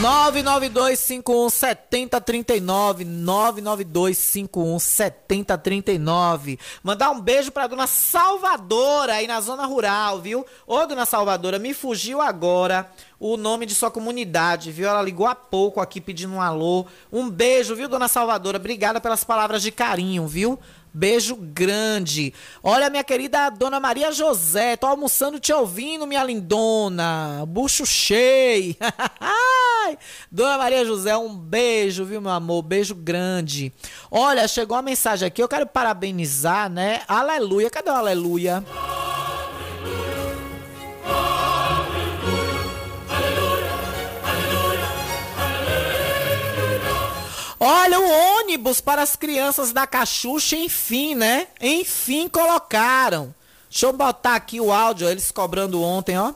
992517039 992517039 Mandar um beijo pra dona Salvadora aí na zona rural, viu? Ô, dona Salvadora, me fugiu agora o nome de sua comunidade, viu? Ela ligou há pouco aqui pedindo um alô. Um beijo, viu, dona Salvadora? Obrigada pelas palavras de carinho, viu? Beijo grande. Olha, minha querida Dona Maria José, tô almoçando te ouvindo, minha lindona. Bucho cheio. Dona Maria José, um beijo, viu, meu amor? Beijo grande. Olha, chegou uma mensagem aqui, eu quero parabenizar, né? Aleluia. Cadê o aleluia? Olha o ônibus para as crianças da Cachucha, enfim, né? Enfim colocaram. Deixa eu botar aqui o áudio, eles cobrando ontem, ó.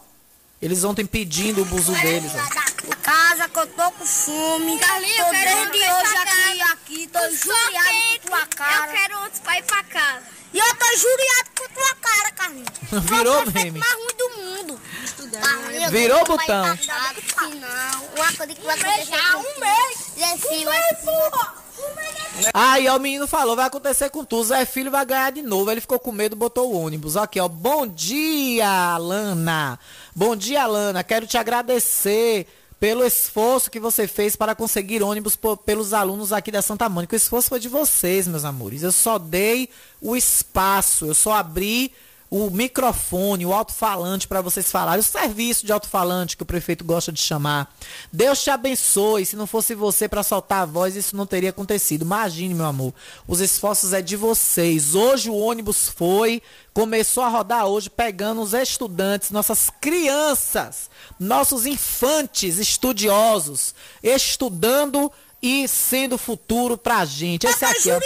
Eles ontem pedindo o buzu deles, ó. Casa que eu tô com fome. Carlinhos, tô desde hoje aqui, aqui, tô sou juriado com tua cara. Eu quero outros pra ir pra casa. E eu tô juriado com tua cara, Carlinhos. Virou Tu o meme. mais ruim do mundo. Carlinhos, Virou botão. Não, uma coisa que vai acontecer um mês. Zé é Aí, ó, o menino falou, vai acontecer com tu. Zé Filho vai ganhar de novo. Ele ficou com medo, botou o ônibus. Aqui, ó. Bom dia, Alana. Bom dia, Alana. Quero te agradecer pelo esforço que você fez para conseguir ônibus pelos alunos aqui da Santa Mônica. O esforço foi de vocês, meus amores. Eu só dei o espaço, eu só abri o microfone, o alto-falante para vocês falarem, o serviço de alto-falante que o prefeito gosta de chamar. Deus te abençoe. Se não fosse você para soltar a voz, isso não teria acontecido. Imagine, meu amor. Os esforços é de vocês. Hoje o ônibus foi, começou a rodar hoje, pegando os estudantes, nossas crianças, nossos infantes estudiosos, estudando e sendo futuro pra gente. Esse aqui, ó.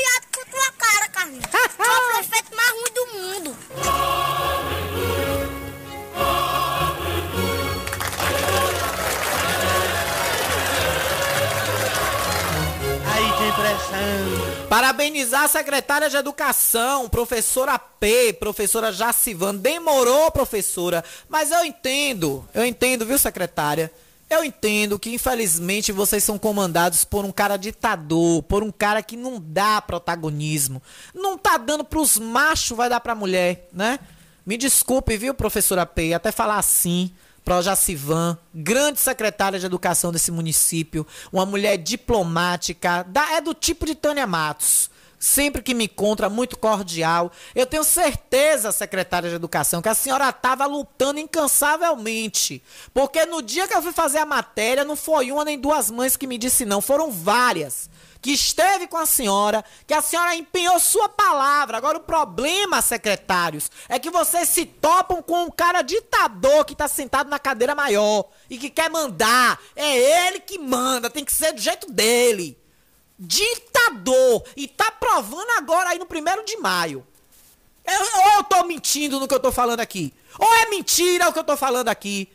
Tua cara, Carlinhos. Tu é o prefeito mais ruim do mundo. Aí tem pressão. Parabenizar a secretária de Educação, professora P, professora Jacivan. Demorou, professora, mas eu entendo, eu entendo, viu, secretária? Eu entendo que, infelizmente, vocês são comandados por um cara ditador, por um cara que não dá protagonismo. Não tá dando pros machos, vai dar pra mulher, né? Me desculpe, viu, professora P, até falar assim. Pro Jacivan, grande secretária de educação desse município, uma mulher diplomática, da- é do tipo de Tânia Matos. Sempre que me encontra, muito cordial. Eu tenho certeza, secretária de educação, que a senhora estava lutando incansavelmente. Porque no dia que eu fui fazer a matéria, não foi uma nem duas mães que me disse não, foram várias que esteve com a senhora, que a senhora empenhou sua palavra. Agora o problema, secretários, é que vocês se topam com um cara ditador que tá sentado na cadeira maior e que quer mandar. É ele que manda, tem que ser do jeito dele. Ditador. E tá provando agora aí no primeiro de maio. Eu- ou eu tô mentindo no que eu tô falando aqui? Ou é mentira o que eu tô falando aqui?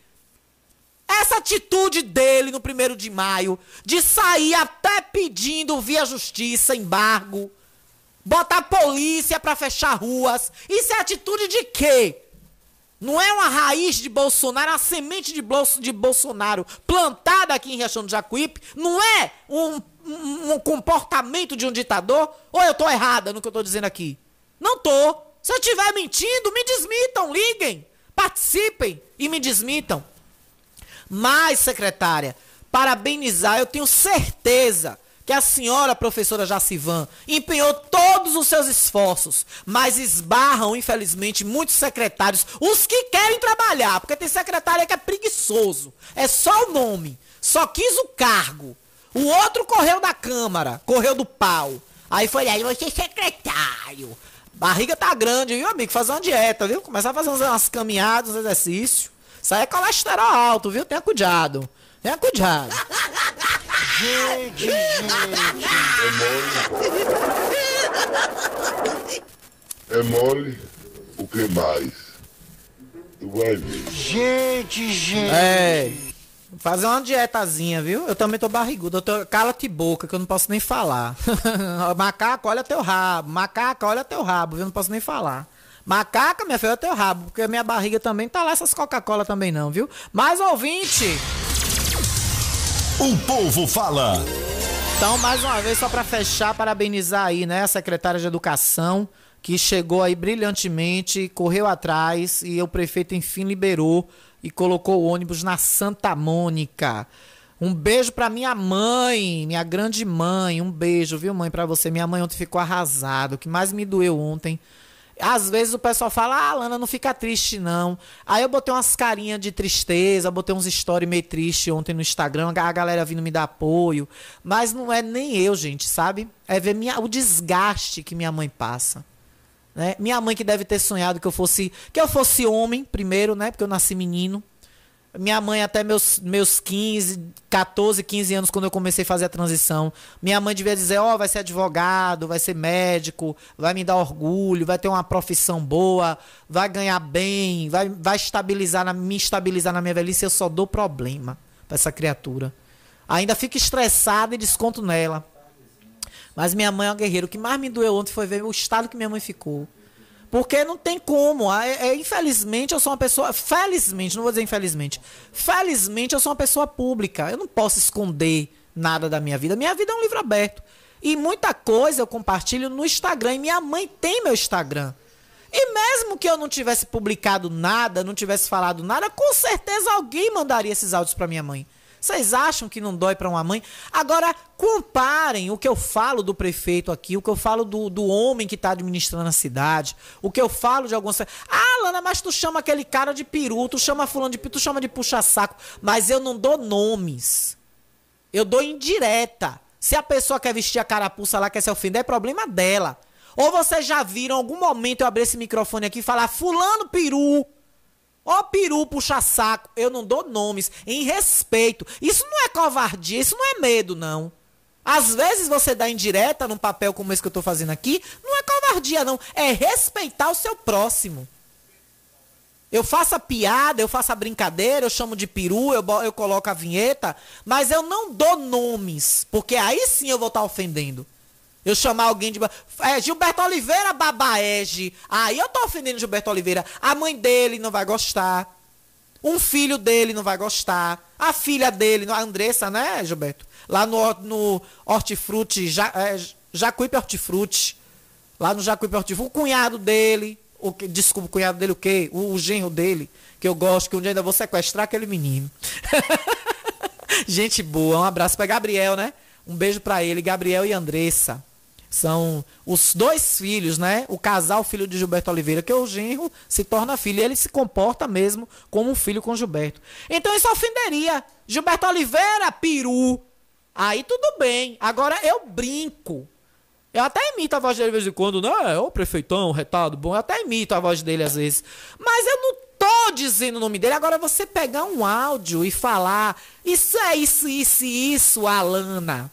Essa atitude dele no primeiro de maio, de sair até pedindo via justiça embargo, botar polícia pra fechar ruas, isso é atitude de quê? Não é uma raiz de Bolsonaro, é uma semente de, Bolso- de Bolsonaro plantada aqui em Riachão do Jacuípe? Não é um, um- um comportamento de um ditador? Ou eu tô errada no que eu tô dizendo aqui? Não tô. Se eu estiver mentindo, me desmitam, liguem, participem e me desmitam. Mas, secretária, parabenizar, eu tenho certeza que a senhora professora Jacivan empenhou todos os seus esforços, mas esbarram, infelizmente, muitos secretários, os que querem trabalhar, porque tem secretária que é preguiçoso, é só o nome, só quis o cargo. O outro correu da Câmara, correu do pau. Aí foi aí, você é secretário. Barriga tá grande, viu, amigo? Fazer uma dieta, viu? Começar a fazer umas- umas caminhadas, uns exercícios. Isso aí é colesterol alto, viu? Tenha cuidado. Tenha cuidado. Gente, É mole, o que mais? Tu vai ver. Gente, gente. É. Fazer uma dietazinha, viu? Eu também tô barrigudo. Eu tô... Cala-te boca, que eu não posso nem falar. Macaco, olha teu rabo. Macaca, olha teu rabo, viu? Eu não posso nem falar. Macaca, minha filha, olha teu rabo. Porque a minha barriga também tá lá, essas Coca-Cola também não, viu? Mais ouvinte. O povo fala. Então, mais uma vez, só para fechar, parabenizar aí, né, a secretária de Educação, que chegou aí brilhantemente, correu atrás e o prefeito enfim liberou e colocou o ônibus na Santa Mônica. Um beijo pra minha mãe, minha grande mãe. Um beijo, viu, mãe, pra você. Minha mãe ontem ficou arrasada. O que mais me doeu ontem às vezes o pessoal fala, ah, Lana, não fica triste, não. Aí eu botei umas carinhas de tristeza, botei uns stories meio triste ontem no Instagram, a galera vindo me dar apoio. Mas não é nem eu, gente, sabe? É ver minha, o desgaste que minha mãe passa. Né? Minha mãe que deve ter sonhado que eu fosse que eu fosse homem primeiro, né? Porque eu nasci menino. Minha mãe até meus, meus 15, 14, 15 anos, quando eu comecei a fazer a transição. Minha mãe devia dizer, ó, oh, vai ser advogado, vai ser médico, vai me dar orgulho, vai ter uma profissão boa, vai ganhar bem, vai, vai estabilizar, me estabilizar na minha velhice. Eu só dou problema pra essa criatura. Ainda fico estressada e desconto nela. Mas minha mãe é uma guerreira. O que mais me doeu ontem foi ver o estado que minha mãe ficou. Porque não tem como. É, é, infelizmente, eu sou uma pessoa. Felizmente, não vou dizer infelizmente. Felizmente, eu sou uma pessoa pública. Eu não posso esconder nada da minha vida. Minha vida é um livro aberto. E muita coisa eu compartilho no Instagram. E minha mãe tem meu Instagram. E mesmo que eu não tivesse publicado nada, não tivesse falado nada, com certeza alguém mandaria esses áudios para minha mãe. Vocês acham que não dói para uma mãe? Agora, comparem o que eu falo do prefeito aqui, o que eu falo do, do homem que está administrando a cidade, o que eu falo de algumas. Ah, Lana, mas tu chama aquele cara de peru, tu chama fulano de peru, tu chama de puxa-saco. Mas eu não dou nomes. Eu dou indireta. Se a pessoa quer vestir a carapuça lá, quer se ofender, é problema dela. Ou vocês já viram algum momento eu abrir esse microfone aqui e falar fulano peru? Ó, peru, puxa-saco. Eu não dou nomes. Em respeito. Isso não é covardia, isso não é medo, não. Às vezes você dá indireta num papel como esse que eu tô fazendo aqui. Não é covardia, não. É respeitar o seu próximo. Eu faço a piada, eu faço a brincadeira, eu chamo de peru, eu, eu coloco a vinheta, mas eu não dou nomes, porque aí sim eu vou estar tá ofendendo. Eu chamar alguém de. É, Gilberto Oliveira Babaege. Aí eu tô ofendendo Gilberto Oliveira. A mãe dele não vai gostar. Um filho dele não vai gostar. A filha dele, a Andressa, né, Gilberto? Lá no, no Hortifruti, ja, é, Jacuípe Hortifruti. Lá no Jacuípe Hortifruti. O cunhado dele. O que, desculpa, o cunhado dele o quê? O, o genro dele. Que eu gosto, que um dia ainda vou sequestrar aquele menino. Gente boa. Um abraço pra Gabriel, né? Um beijo para ele, Gabriel e Andressa. São os dois filhos, né? O casal filho de Gilberto Oliveira, que é o genro, se torna filho. E ele se comporta mesmo como um filho com Gilberto. Então isso ofenderia. Gilberto Oliveira, peru. Aí tudo bem. Agora eu brinco. Eu até imito a voz dele de vez em quando, né? Ô prefeitão, retado bom. Eu até imito a voz dele às vezes. Mas eu não tô dizendo o nome dele. Agora você pegar um áudio e falar isso é isso, isso, isso, Alana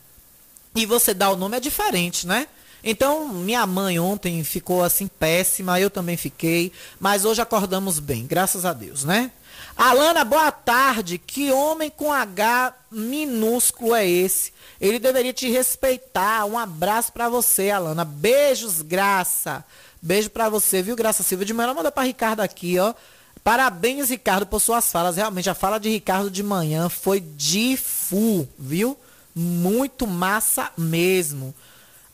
e você dá o nome é diferente, né? Então, minha mãe ontem ficou assim péssima, eu também fiquei, mas hoje acordamos bem, graças a Deus, né? Alana, boa tarde. Que homem com H minúsculo é esse? Ele deveria te respeitar. Um abraço para você, Alana. Beijos, Graça. Beijo para você, viu, Graça Silva? De manhã, manda para Ricardo aqui, ó. Parabéns, Ricardo, por suas falas. Realmente, a fala de Ricardo de manhã foi de fu, viu? Muito massa mesmo.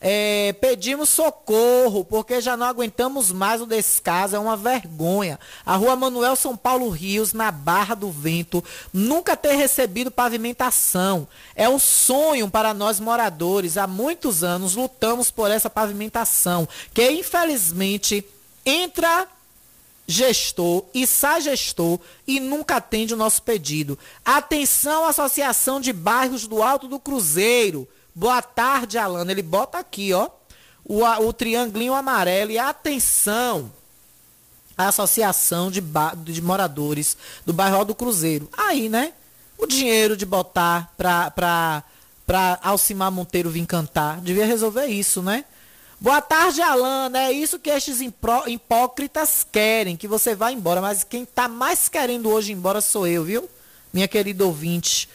É, pedimos socorro, porque já não aguentamos mais o descaso, é uma vergonha. A rua Manuel São Paulo Rios, na Barra do Vento, nunca ter recebido pavimentação. É um sonho para nós moradores. Há muitos anos lutamos por essa pavimentação, que infelizmente entra gestor e sai gestor e nunca atende o nosso pedido. Atenção, Associação de Bairros do Alto do Cruzeiro. Boa tarde, Alana. Ele bota aqui, ó, o, o triangulinho amarelo. E atenção, Associação de, de Moradores do Bairro do Cruzeiro. Aí, né? O dinheiro de botar pra, pra, pra Alcimar Monteiro vir cantar. Devia resolver isso, né? Boa tarde, Alana. É isso que estes hipócritas querem, que você vá embora. Mas quem está mais querendo hoje ir embora sou eu, viu? Minha querida ouvinte,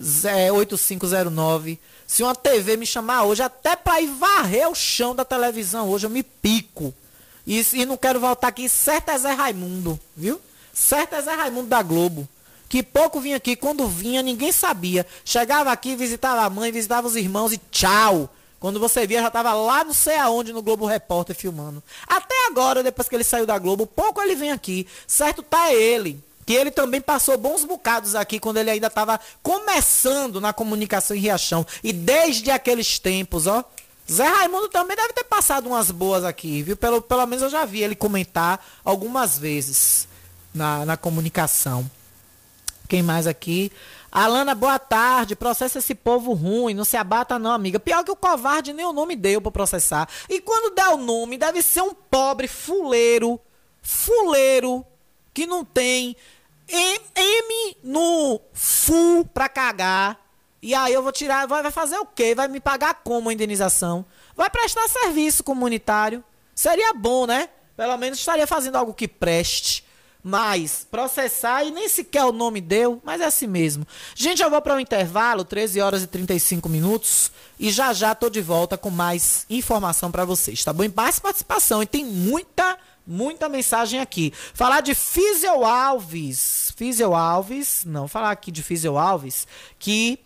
8509. Se uma TV me chamar hoje, até para ir varrer o chão da televisão hoje, eu me pico. E, e não quero voltar aqui, certo é Zé Raimundo, viu? Certo é Zé Raimundo da Globo. Que pouco vinha aqui, quando vinha, ninguém sabia. Chegava aqui, visitava a mãe, visitava os irmãos e tchau. Quando você via, já estava lá não sei aonde no Globo Repórter filmando. Até agora, depois que ele saiu da Globo, pouco ele vem aqui. Certo tá ele. Que ele também passou bons bocados aqui quando ele ainda estava começando na comunicação em Riachão. E desde aqueles tempos, ó. Zé Raimundo também deve ter passado umas boas aqui, viu? Pelo, pelo menos eu já vi ele comentar algumas vezes na, na comunicação. Quem mais aqui? Alana, boa tarde. Processa esse povo ruim. Não se abata, não, amiga. Pior que o covarde nem o nome deu para processar. E quando dá o nome, deve ser um pobre fuleiro. Fuleiro. Que não tem M, no full pra cagar. E aí eu vou tirar, vai, vai fazer o quê? Vai me pagar como a indenização? Vai prestar serviço comunitário. Seria bom, né? Pelo menos estaria fazendo algo que preste. Mas processar e nem sequer o nome deu, mas é assim mesmo. Gente, eu vou para o um intervalo, 13 horas e 35 minutos, e já já tô de volta com mais informação para vocês, tá bom? E mais participação, e tem muita, muita mensagem aqui. Falar de Físio Alves, Físio Alves, não, falar aqui de Físio Alves, que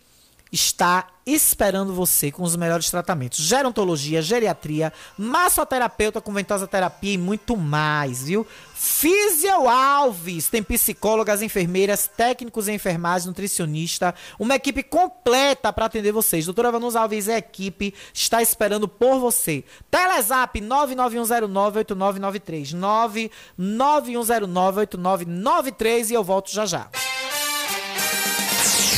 está esperando você com os melhores tratamentos. Gerontologia, geriatria, massoterapeuta com ventosa terapia e muito mais, viu? Físio Alves tem psicólogas, enfermeiras, técnicos em enfermagem, nutricionista, uma equipe completa para atender vocês. Doutora Vanusa Alves e a equipe está esperando por você. Telezap 991098993, 991098993 e eu volto já já.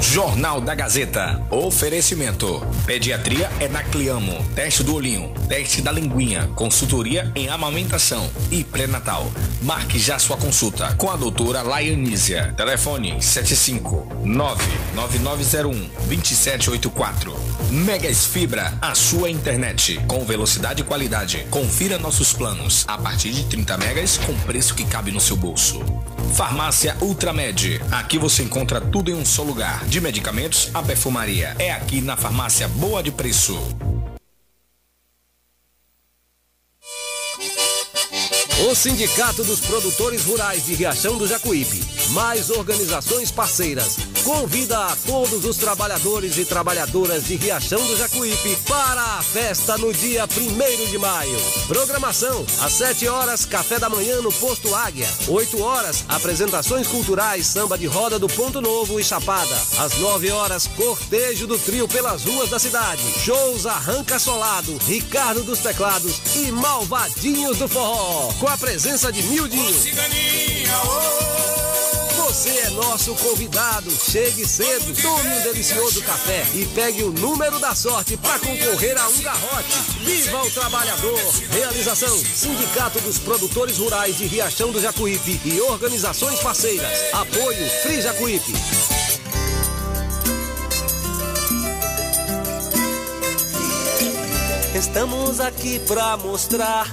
Jornal da Gazeta. Oferecimento. Pediatria é na Cliamo. Teste do olhinho. Teste da linguinha. Consultoria em amamentação e pré-natal. Marque já sua consulta com a doutora Laianísia. Telefone 759-9901-2784. Megas Fibra, a sua internet. Com velocidade e qualidade. Confira nossos planos. A partir de 30 megas com preço que cabe no seu bolso. Farmácia Ultramed. Aqui você encontra tudo em um só lugar. De medicamentos a perfumaria. É aqui na Farmácia Boa de Preço. O Sindicato dos Produtores Rurais de Riachão do Jacuípe, mais organizações parceiras, convida a todos os trabalhadores e trabalhadoras de Riachão do Jacuípe para a festa no dia 1 de maio. Programação: às 7 horas, café da manhã no Posto Águia. 8 horas, apresentações culturais, samba de roda do Ponto Novo e Chapada. Às 9 horas, cortejo do trio pelas ruas da cidade. Shows Arranca Solado, Ricardo dos Teclados e Malvadinhos do Forró. Com a presença de Mildinho. Você é nosso convidado. Chegue cedo, tome um delicioso café e pegue o número da sorte para concorrer a um garrote. Viva o trabalhador! Realização: Sindicato dos Produtores Rurais de Riachão do Jacuípe e organizações parceiras. Apoio Free Jacuípe. Estamos aqui pra mostrar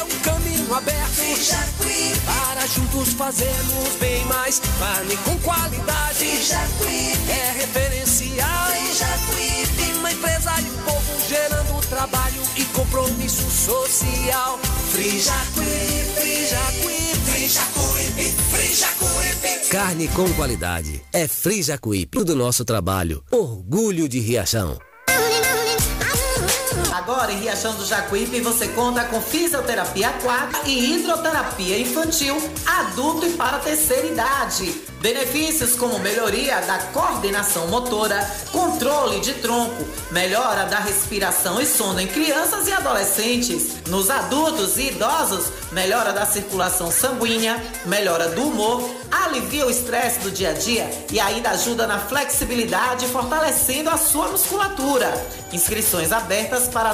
um caminho aberto. Para juntos fazermos bem mais carne com qualidade. É referencial. Uma empresa e povo gerando trabalho e compromisso social. Frijacuípe, Frijacuípe, Frijacuípe, Frijacuípe. Carne com qualidade. É Free Jacuípe. do nosso trabalho. Orgulho de Riachão. Agora em Riachão do Jacuípe você conta com fisioterapia aquática e hidroterapia infantil, adulto e para terceira idade. Benefícios como melhoria da coordenação motora, controle de tronco, melhora da respiração e sono em crianças e adolescentes. Nos adultos e idosos, melhora da circulação sanguínea, melhora do humor, alivia o estresse do dia a dia e ainda ajuda na flexibilidade, fortalecendo a sua musculatura. Inscrições abertas para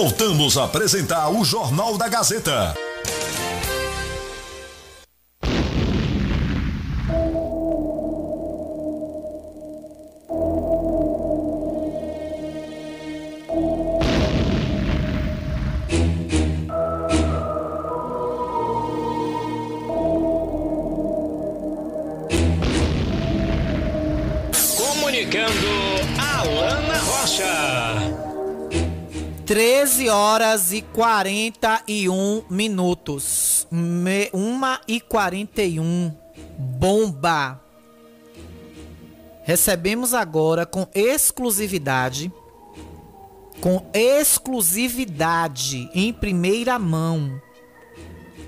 Voltamos a apresentar o Jornal da Gazeta. 13 horas e 41 minutos. Me, 1 e 41. Bomba. Recebemos agora com exclusividade. Com exclusividade em primeira mão.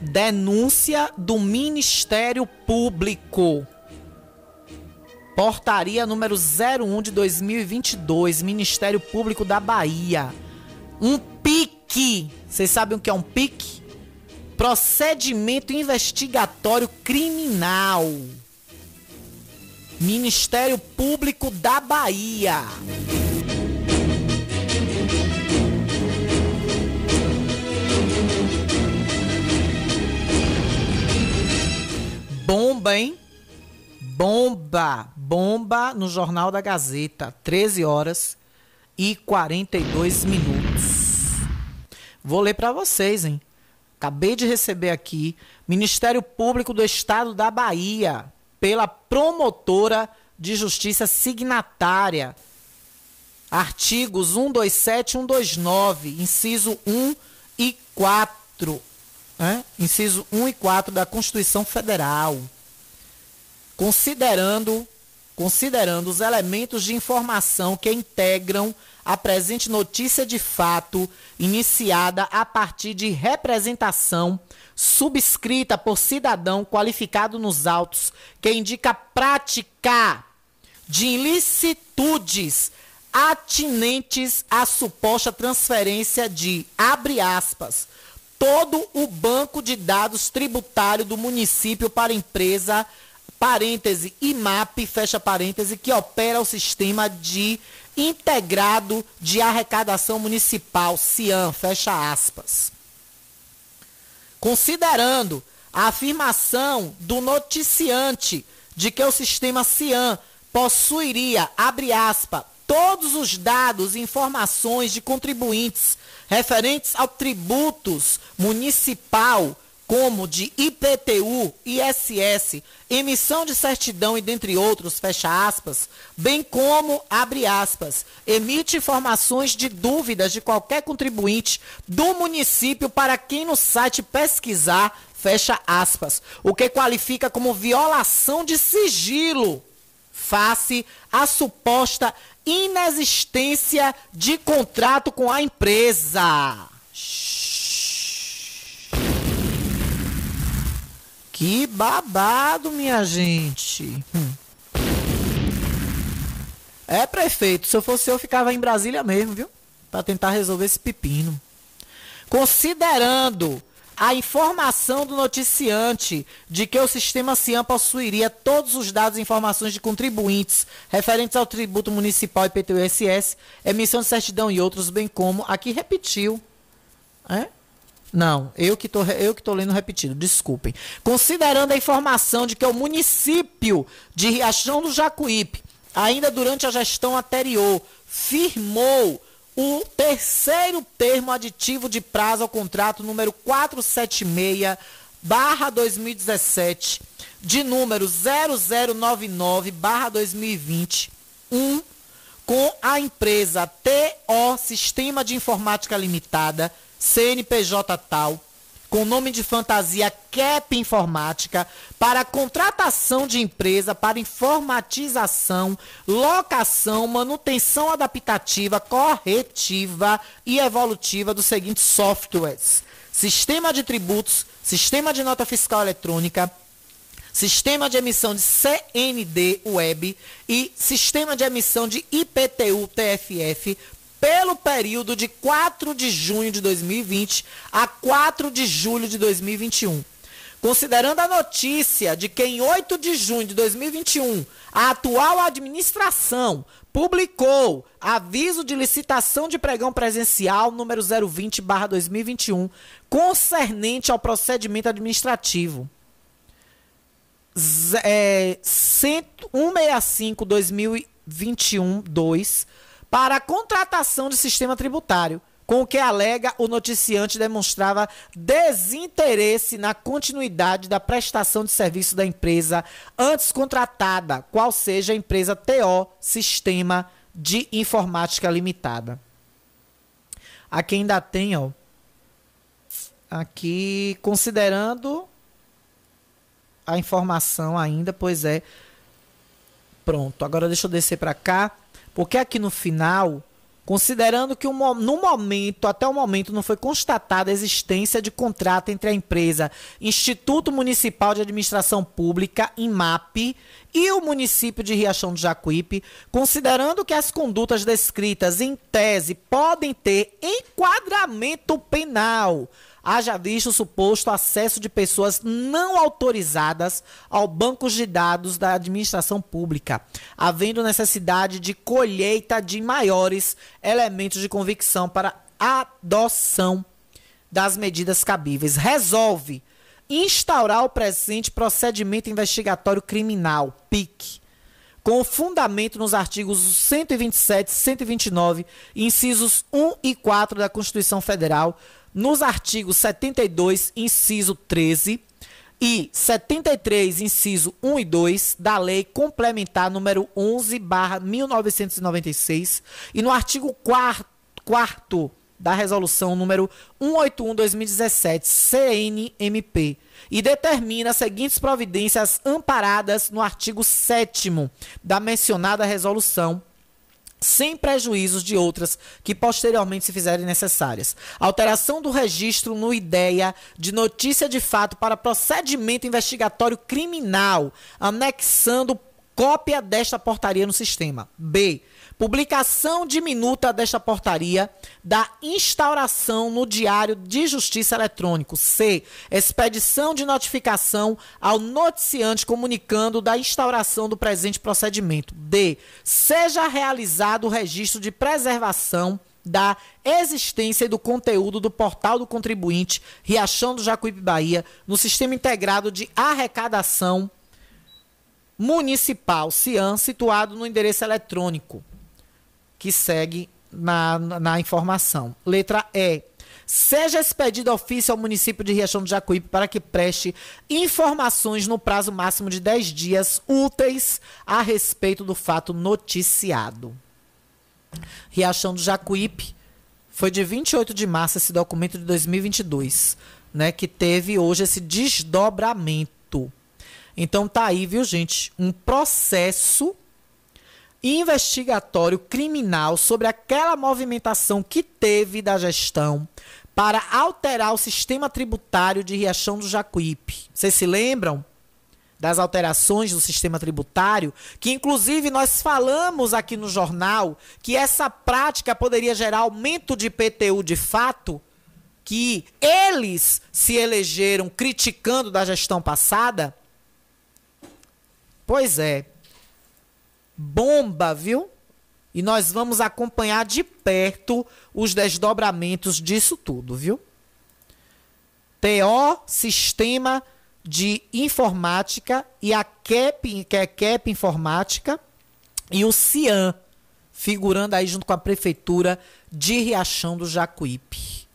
Denúncia do Ministério Público. Portaria número 01 de 2022, Ministério Público da Bahia um PIC. Vocês sabem o que é um PIC? Procedimento Investigatório Criminal. Ministério Público da Bahia. Bomba, hein? Bomba, bomba no Jornal da Gazeta, 13 horas e 42 minutos. Vou ler para vocês, hein? Acabei de receber aqui Ministério Público do Estado da Bahia, pela promotora de justiça signatária. Artigos 127 e 129, inciso 1 e 4. Né? Inciso 1 e 4 da Constituição Federal. Considerando considerando os elementos de informação que integram a presente notícia de fato, iniciada a partir de representação subscrita por cidadão qualificado nos autos, que indica prática de ilicitudes atinentes à suposta transferência de, abre aspas, todo o banco de dados tributário do município para empresa parêntese, IMAP, fecha parêntese, que opera o sistema de integrado de arrecadação municipal, CIAM, fecha aspas. Considerando a afirmação do noticiante de que o sistema CIAM possuiria, abre aspas, todos os dados e informações de contribuintes referentes ao tributos municipal, como de IPTU, ISS, emissão de certidão e dentre outros, fecha aspas, bem como, abre aspas, emite informações de dúvidas de qualquer contribuinte do município para quem no site pesquisar, fecha aspas, o que qualifica como violação de sigilo face à suposta inexistência de contrato com a empresa. Que babado, minha gente. Hum. É, prefeito, se eu fosse eu, ficava em Brasília mesmo, viu? Para tentar resolver esse pepino. Considerando a informação do noticiante de que o sistema CIAM possuiria todos os dados e informações de contribuintes referentes ao tributo municipal e PTU-SS, emissão de certidão e outros, bem como aqui repetiu. É? Não, eu que tô, eu que tô lendo repetido, desculpem. Considerando a informação de que o município de Riachão do Jacuípe, ainda durante a gestão anterior, firmou o terceiro termo aditivo de prazo ao contrato número 476 barra 2017 de número 0099 barra 2020 1 com a empresa TO Sistema de Informática Limitada CNPJ tal, com nome de fantasia CAP Informática, para contratação de empresa para informatização, locação, manutenção adaptativa, corretiva e evolutiva dos seguintes softwares: Sistema de tributos, Sistema de nota fiscal eletrônica, Sistema de emissão de CND Web e Sistema de emissão de IPTU TFF pelo período de 4 de junho de 2020 a 4 de julho de 2021. Considerando a notícia de que em 8 de junho de 2021 a atual administração publicou aviso de licitação de pregão presencial número 020/2021 concernente ao procedimento administrativo é, 165 2021 2 para a contratação de sistema tributário, com o que alega o noticiante demonstrava desinteresse na continuidade da prestação de serviço da empresa antes contratada, qual seja a empresa TO Sistema de Informática Limitada. Aqui ainda tem, ó, aqui considerando a informação ainda, pois é. Pronto, agora deixa eu descer para cá, porque aqui no final, considerando que no momento, até o momento, não foi constatada a existência de contrato entre a empresa Instituto Municipal de Administração Pública, IMAP, e o município de Riachão do Jacuípe, considerando que as condutas descritas em tese podem ter enquadramento penal haja visto o suposto acesso de pessoas não autorizadas ao banco de dados da administração pública, havendo necessidade de colheita de maiores elementos de convicção para adoção das medidas cabíveis. Resolve instaurar o presente procedimento investigatório criminal, PIC, com fundamento nos artigos 127, 129, incisos 1 e 4 da Constituição Federal, nos artigos 72, inciso 13 e 73, inciso 1 e 2 da Lei Complementar número 11, barra 1996 e no artigo 4 da Resolução número 181/2017, CNMP, e determina as seguintes providências amparadas no artigo 7 da mencionada resolução sem prejuízos de outras que posteriormente se fizerem necessárias. Alteração do registro no IDEA de notícia de fato para procedimento investigatório criminal, anexando cópia desta portaria no sistema. B. Publicação de minuta desta portaria da instauração no Diário de Justiça Eletrônico. C. Expedição de notificação ao noticiante comunicando da instauração do presente procedimento. D. Seja realizado o registro de preservação da existência e do conteúdo do portal do contribuinte Riachão do Jacuípe Bahia no Sistema Integrado de Arrecadação Municipal, CIAN, situado no endereço eletrônico que segue na, na, informação. Letra E. Seja expedido ofício ao município de Riachão do Jacuípe para que preste informações no prazo máximo de 10 dias úteis a respeito do fato noticiado. Riachão do Jacuípe foi de 28 de março esse documento de 2022, né, que teve hoje esse desdobramento. Então tá aí, viu, gente, um processo investigatório criminal sobre aquela movimentação que teve da gestão para alterar o sistema tributário de Riachão do Jacuípe. Vocês se lembram das alterações do sistema tributário, que inclusive nós falamos aqui no jornal que essa prática poderia gerar aumento de IPTU de fato, que eles se elegeram criticando da gestão passada? Pois é, bomba, viu? E nós vamos acompanhar de perto os desdobramentos disso tudo, viu? TO, Sistema de Informática, e a CAP, que é CAP Informática, e o CIAN, figurando aí junto com a Prefeitura de Riachão do Jacuípe.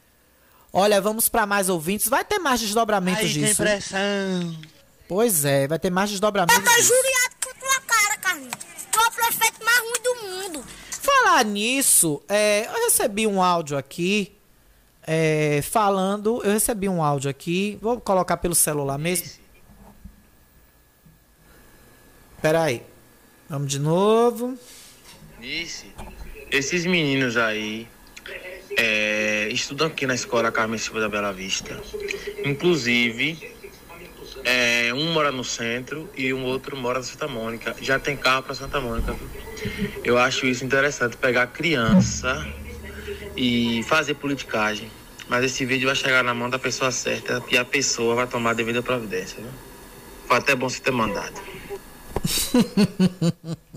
Olha, vamos para mais ouvintes. Vai ter mais desdobramentos Aí disso. tem pressão. Pois é, vai ter mais desdobramentos. Juriado com tua cara, Carlinhos. Tu é o prefeito mais ruim do mundo. Falar nisso, é, eu recebi um áudio aqui é, falando. Eu recebi um áudio aqui. Vou colocar pelo celular mesmo. Espera aí. Vamos de novo. Nice, esses meninos aí é, estudam aqui na escola Carmen Silva da Bela Vista. Inclusive, é, um mora no centro e um outro mora na Santa Mônica. Já tem carro para Santa Mônica. Eu acho isso interessante, pegar criança e fazer politicagem. Mas esse vídeo vai chegar na mão da pessoa certa e a pessoa vai tomar a devida providência. Viu? Foi até bom você ter mandado.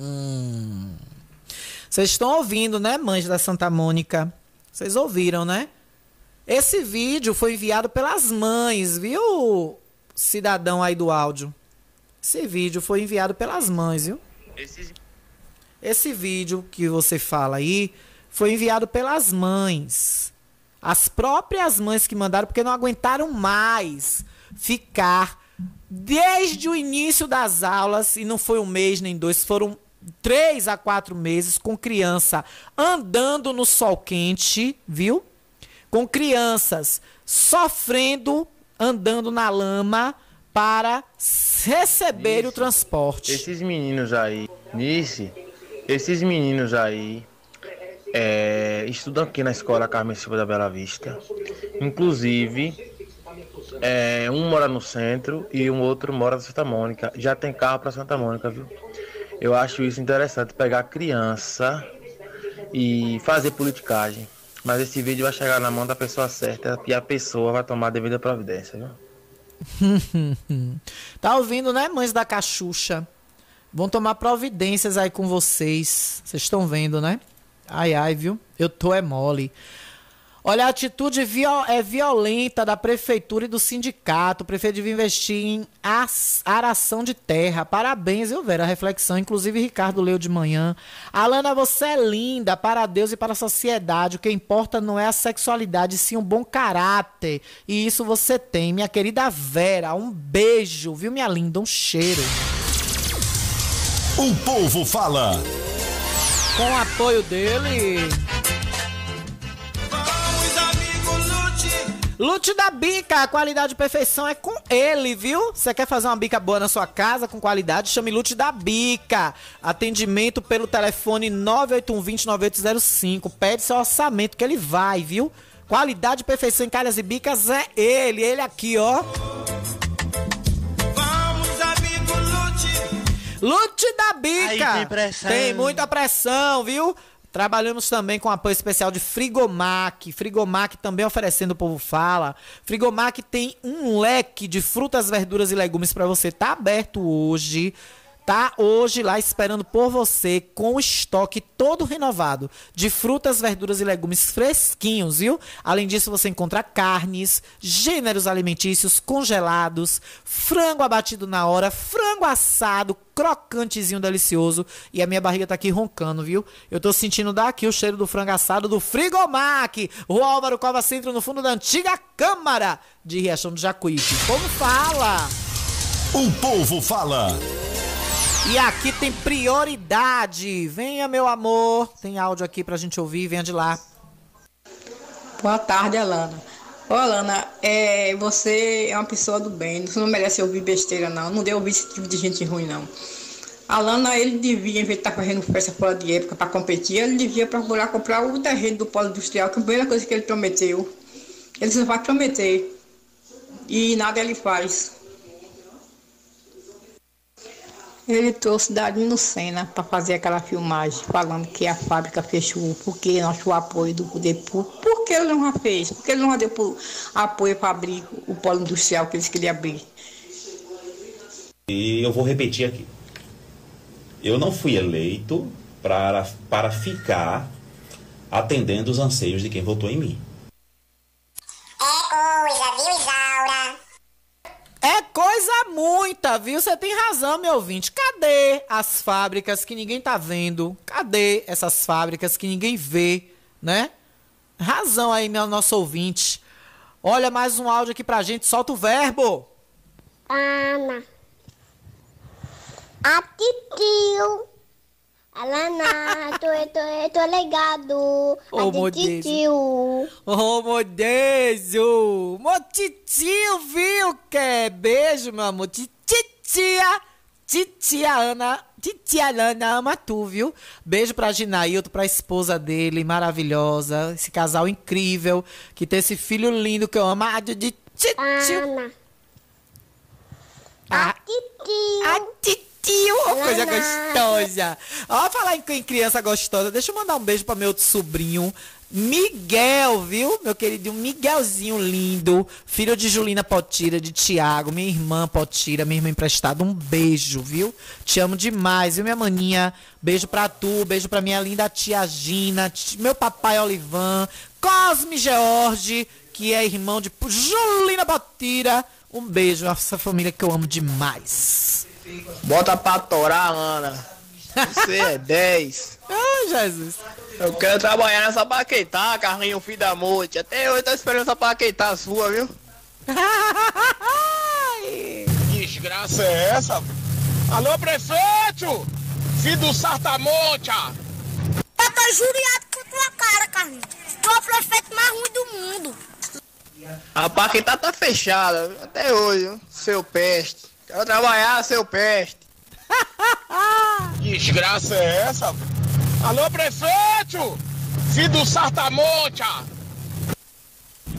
Vocês estão ouvindo, né, mães da Santa Mônica? Vocês ouviram, né? Esse vídeo foi enviado pelas mães, viu, cidadão aí do áudio? Esse vídeo foi enviado pelas mães, viu? Esse vídeo que você fala aí foi enviado pelas mães. As próprias mães que mandaram, porque não aguentaram mais ficar desde o início das aulas, e não foi um mês nem dois, foram três a quatro meses com criança andando no sol quente, viu? Com crianças sofrendo, andando na lama para receber o transporte. Esses meninos aí, Nice, esses meninos aí é, estudam aqui na escola Carmen Silva da Bela Vista. Inclusive, é, um mora no centro e um outro mora na Santa Mônica. Já tem carro para Santa Mônica, viu? Eu acho isso interessante, pegar criança e fazer politicagem. Mas esse vídeo vai chegar na mão da pessoa certa e a pessoa vai tomar a devida providência, viu? tá ouvindo, né, mães da cachucha? Vão tomar providências aí com vocês. Vocês estão vendo, né? Ai, ai, viu? Eu tô é mole. Olha, a atitude viol é violenta da prefeitura e do sindicato. O prefeito devia investir em aração de terra. Parabéns, eu ver a reflexão. Inclusive, Ricardo leu de manhã. Alana, você é linda para Deus e para a sociedade. O que importa não é a sexualidade, sim um bom caráter. E isso você tem. Minha querida Vera, um beijo, viu, minha linda? Um cheiro. O povo fala. Com o apoio dele. Lute da Bica, a qualidade e perfeição é com ele, viu? Você quer fazer uma bica boa na sua casa com qualidade? Chame Lute da Bica. Atendimento pelo telefone 981209805. Pede seu orçamento que ele vai, viu? Qualidade e perfeição em calhas e bicas é ele, ele aqui, ó. Vamos, amigo Lute. Lute da Bica. Aí tem pressão. Tem muita pressão, viu? Trabalhamos também com apoio especial de Frigomac. Frigomac também oferecendo o povo fala. Frigomac tem um leque de frutas, verduras e legumes para você. Tá aberto hoje tá hoje lá esperando por você com o estoque todo renovado de frutas, verduras e legumes fresquinhos, viu? Além disso, você encontra carnes, gêneros alimentícios congelados, frango abatido na hora, frango assado, crocantezinho delicioso. E a minha barriga tá aqui roncando, viu? Eu tô sentindo daqui o cheiro do frango assado do Frigomac, o Álvaro Cova Centro no fundo da antiga Câmara de Riachão do Jacuípe. Como fala? O povo fala. E aqui tem prioridade. Venha, meu amor. Tem áudio aqui pra gente ouvir. Venha de lá. Boa tarde, Alana. Ô, Alana, é, você é uma pessoa do bem. Você não merece ouvir besteira, não. Não deu ouvir esse tipo de gente ruim, não. Alana, ele devia, em vez de estar fazendo festa fora de época para competir, ele devia procurar comprar o terreno do polo industrial, que é a primeira coisa que ele prometeu. Ele só vai prometer. E nada ele faz. Ele trouxe Darino Senna para fazer aquela filmagem, falando que a fábrica fechou, porque não achou apoio do poder público. Por que ele não fez? Por que ele não deu apoio para abrir o polo industrial que eles queriam abrir? E eu vou repetir aqui. Eu não fui eleito para, para ficar atendendo os anseios de quem votou em mim. É coisa, viu? É coisa muita, viu? Você tem razão, meu ouvinte. Cadê as fábricas que ninguém tá vendo? Cadê essas fábricas que ninguém vê, né? Razão aí, meu nosso ouvinte. Olha mais um áudio aqui pra gente. Solta o verbo. Ana. A Alana, tô, tô, tô ligado. Ô, A tio. Ô, Modesto! Motitio, viu que? Beijo, meu amor. Ti- Titia! Titia Ana, titia Ana ama tu, viu? Beijo pra Ginailton, pra esposa dele, maravilhosa. Esse casal incrível, que tem esse filho lindo que eu amo. Ah, de titio. Ana. A titio. A titio, ô, coisa gostosa. Ó, falar em, em criança gostosa, deixa eu mandar um beijo pra meu sobrinho. Miguel, viu? Meu querido Miguelzinho lindo, filho de Julina Potira, de Tiago, minha irmã Potira, minha irmã emprestada. Um beijo, viu? Te amo demais, viu, minha maninha? Beijo pra tu, beijo pra minha linda tia Gina, meu papai Olivan, Cosme George, que é irmão de Julina Potira. Um beijo, essa família que eu amo demais. Bota pra torar, Ana. Você é 10. Ai, Jesus. Eu quero trabalhar nessa paquetá, carrinho filho da morte. Até hoje eu tô esperando essa paquetá sua, viu? Desgraça é essa? Alô, prefeito! Filho do Sartamonte! Eu tô juriado com tua cara, Carlinhos. Tu é o prefeito mais ruim do mundo. A paquetá tá fechada até hoje, viu? seu peste. Quero trabalhar, seu peste. Desgraça é essa? Alô, prefeito! Filho do Sartamonte!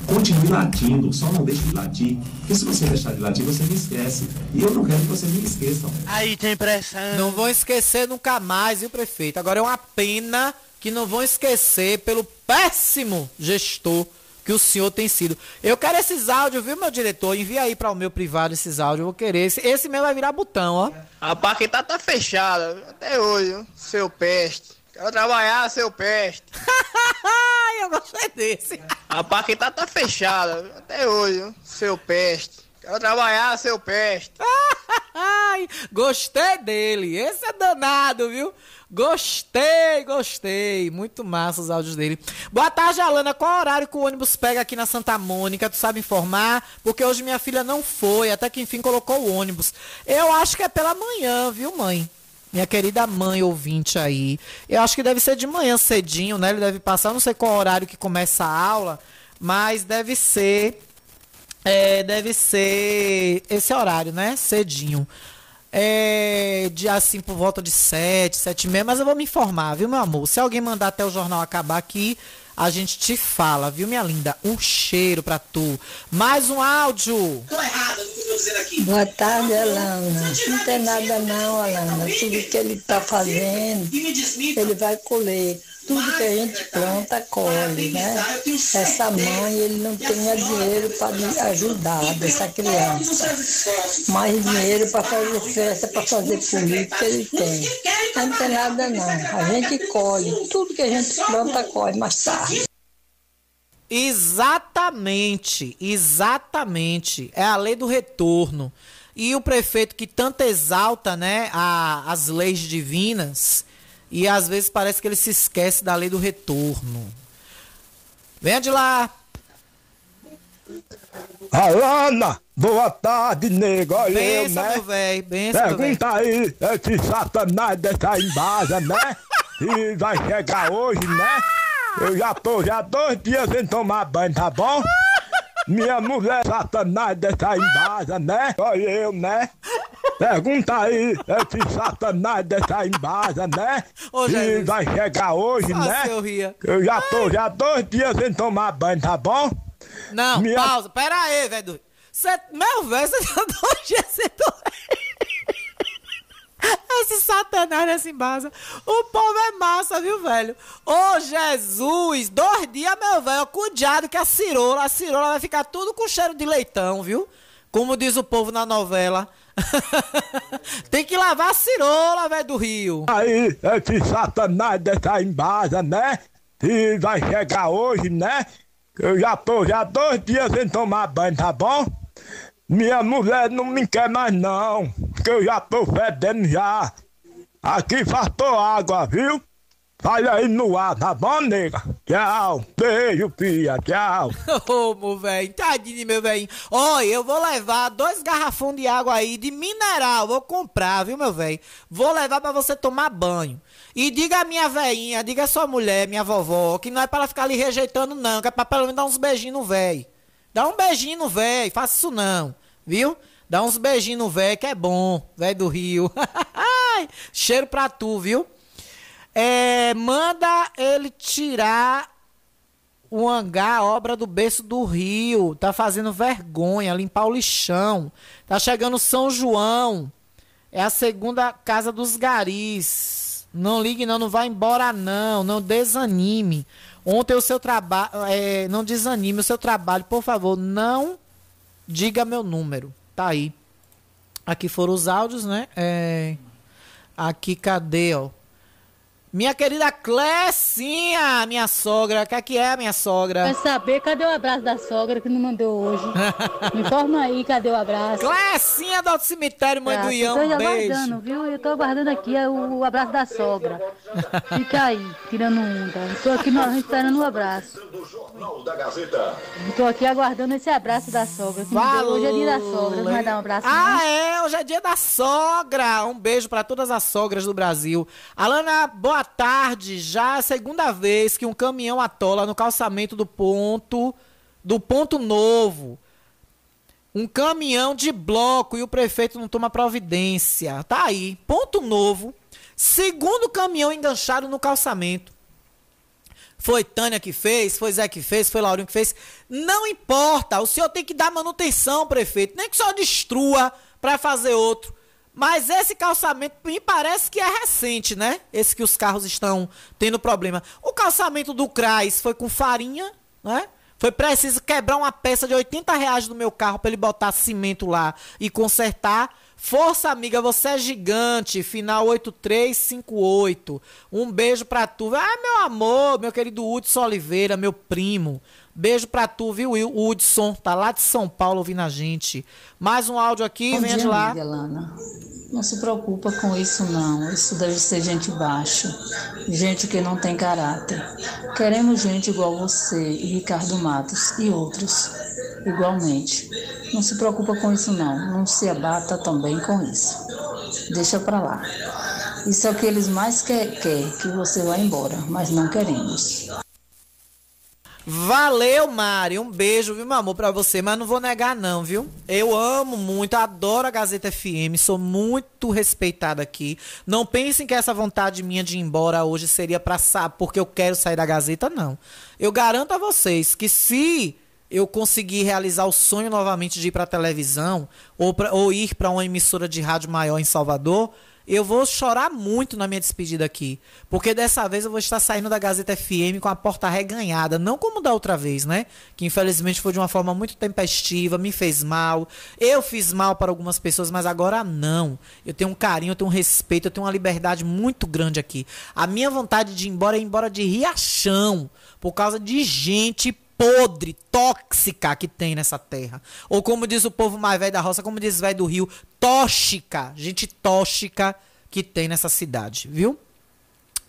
Continue latindo, só não deixe de latir. Porque se você deixar de latir, você me esquece. E eu não quero que vocês me esqueçam. Aí tem pressão. Não vão esquecer nunca mais, viu, prefeito? Agora é uma pena que não vão esquecer pelo péssimo gestor que o senhor tem sido. Eu quero esses áudios, viu, meu diretor? Envia aí para o meu privado esses áudios, eu vou querer. Esse, esse meu vai virar botão, ó. A paquetá tá fechada viu? até hoje, seu peste. Quero trabalhar, seu peste. Eu gostei desse. A paquetá tá fechada viu? até hoje, seu peste. Quero trabalhar, seu peste. Gostei dele. Esse é danado, viu? Gostei, gostei. Muito massa os áudios dele. Boa tarde, Alana. Qual horário que o ônibus pega aqui na Santa Mônica? Tu sabe informar? Porque hoje minha filha não foi, até que enfim colocou o ônibus. Eu acho que é pela manhã, viu, mãe? Minha querida mãe ouvinte aí. Eu acho que deve ser de manhã cedinho, né? Ele deve passar, não sei qual horário que começa a aula, mas deve ser é, deve ser esse horário, né? Cedinho. É, de assim por volta de 7, 7 e meia, mas eu vou me informar, viu, meu amor? Se alguém mandar até o jornal acabar aqui, a gente te fala, viu, minha linda? Um cheiro pra tu. Mais um áudio. Boa tarde, Alana. Não tem nada não, Alana. Tudo que ele está fazendo, ele vai colher. Tudo que a gente planta, colhe, né? Essa mãe, ele não tem dinheiro para ajudar dessa criança. Mais dinheiro para fazer festa, para fazer política, ele tem. Não tem nada não. A gente colhe. Tudo que a gente planta, colhe mais tarde. Exatamente, exatamente. É a lei do retorno. E o prefeito que tanto exalta, né, a, as leis divinas, e às vezes parece que ele se esquece da lei do retorno. Venha de lá. Alana, boa tarde, nego. Olha eu, Benção, né? meu velho. Benção, Pergunta aí, esse satanás dessa embasa, né? E vai chegar hoje, né? Eu já tô já dois dias sem tomar banho, tá bom? Minha mulher satanás dessa embasa, né? Olha eu, né? Pergunta aí, esse satanás dessa embasa, né? Ô, E vai chegar hoje, Só né? eu ria. Eu já tô já dois dias sem tomar banho, tá bom? Não, Minha- pausa. Pera aí, velho. Cê, meu velho, você já dois dias sem Esse satanás nessa embasa. O povo é massa, viu, velho? Ô, Jesus! Dois dias, meu velho. Cuidado que a cirola, a cirola vai ficar tudo com cheiro de leitão, viu? Como diz o povo na novela. Tem que lavar a cirola, velho, do rio. Aí, esse satanás dessa embasa, né? E vai chegar hoje, né? Eu já tô já dois dias sem tomar banho, tá bom? Minha mulher não me quer mais não, que eu já tô fedendo já. Aqui faltou água, viu? Sai aí no ar, tá bom, nega? Tchau. Beijo, filha. Tchau. Ô, meu velho, tadinho, meu velho. Olha, eu vou levar dois garrafões de água aí, de mineral. Vou comprar, viu, meu velho? Vou levar pra você tomar banho. E diga a minha velhinha, diga a sua mulher, minha vovó, que não é pra ela ficar ali rejeitando, não. Que é pra pelo menos dar uns beijinhos no velho. Dá um beijinho no velho, faça isso não, viu? Dá uns beijinhos no velho, que é bom, velho do Rio. Cheiro pra tu, viu? É, manda ele tirar o hangar, obra do berço do Rio. Tá fazendo vergonha, limpar o lixão. Tá chegando São João. É a segunda casa dos garis. Não ligue não, não vai embora não, não desanime. Ontem o seu trabalho, é, não desanime o seu trabalho, por favor, não diga meu número. Tá aí. Aqui foram os áudios, né? É, aqui cadê, ó? Minha querida Clécinha, minha sogra. O que é que é, minha sogra? Quer saber cadê o abraço da sogra que não mandou hoje? Me informa aí, cadê o abraço? Clécinha do cemitério, mãe Tá, do Ião, eu tô um beijo. aguardando, viu? Eu tô aguardando aqui o, abraço da sogra. Fica aí, tirando onda. Tô aqui no, esperando o abraço. Eu tô aqui aguardando esse abraço da sogra. Hoje é dia da sogra, não vai dar um abraço Ah, não? é, hoje é dia da sogra. Um beijo pra todas as sogras do Brasil. Alana, boa tarde. Já a segunda vez que um caminhão atola no calçamento do ponto do ponto novo. Um caminhão de bloco e o prefeito não toma providência. Tá aí, ponto novo. Segundo caminhão enganchado no calçamento. Foi Tânia que fez, foi Zé que fez, foi Laurinho que fez. Não importa, o senhor tem que dar manutenção, prefeito. Nem que senhor destrua para fazer outro. Mas esse calçamento me parece que é recente, né? Esse que os carros estão tendo problema. O calçamento do CRAS foi com farinha, né? Foi preciso quebrar uma peça de 80 reais do meu carro para ele botar cimento lá e consertar. Força, amiga, você é gigante. Final 8358. Um beijo pra tu. Ah, meu amor, meu querido Hudson Oliveira, meu primo. Beijo pra tu, viu, Will? O Hudson? Tá lá de São Paulo ouvindo a gente. Mais um áudio aqui, Bom dia, de lá. amiga Lana. Não se preocupa com isso não. Isso deve ser gente baixa, gente que não tem caráter. Queremos gente igual você e Ricardo Matos e outros igualmente. Não se preocupa com isso não. Não se abata também com isso. Deixa pra lá. Isso é o que eles mais querem, quer, que você vá embora, mas não queremos. Valeu, Mari. Um beijo, viu, meu amor, pra você. Mas não vou negar, não, viu? Eu amo muito, adoro a Gazeta FM, sou muito respeitada aqui. Não pensem que essa vontade minha de ir embora hoje seria pra saber porque eu quero sair da Gazeta, não. Eu garanto a vocês que se eu conseguir realizar o sonho novamente de ir pra televisão ou, pra, ou ir pra uma emissora de rádio maior em Salvador, eu vou chorar muito na minha despedida aqui. Porque dessa vez eu vou estar saindo da Gazeta FM com a porta reganhada. Não como da outra vez, né? Que infelizmente foi de uma forma muito tempestiva, me fez mal. Eu fiz mal para algumas pessoas, mas agora não. Eu tenho um carinho, eu tenho um respeito, eu tenho uma liberdade muito grande aqui. A minha vontade de ir embora é ir embora de riachão. Por causa de gente podre, tóxica que tem nessa terra. Ou como diz o povo mais velho da roça, como diz o velho do Rio, tóxica, gente tóxica que tem nessa cidade, viu?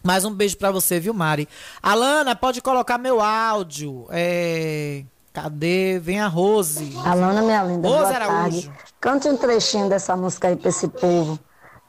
Mais um beijo pra você, viu, Mari? Alana, pode colocar meu áudio. É... Cadê? Vem a Rose. Alana, minha linda, Rose boa Araújo. tarde. Cante um trechinho dessa música aí pra esse povo.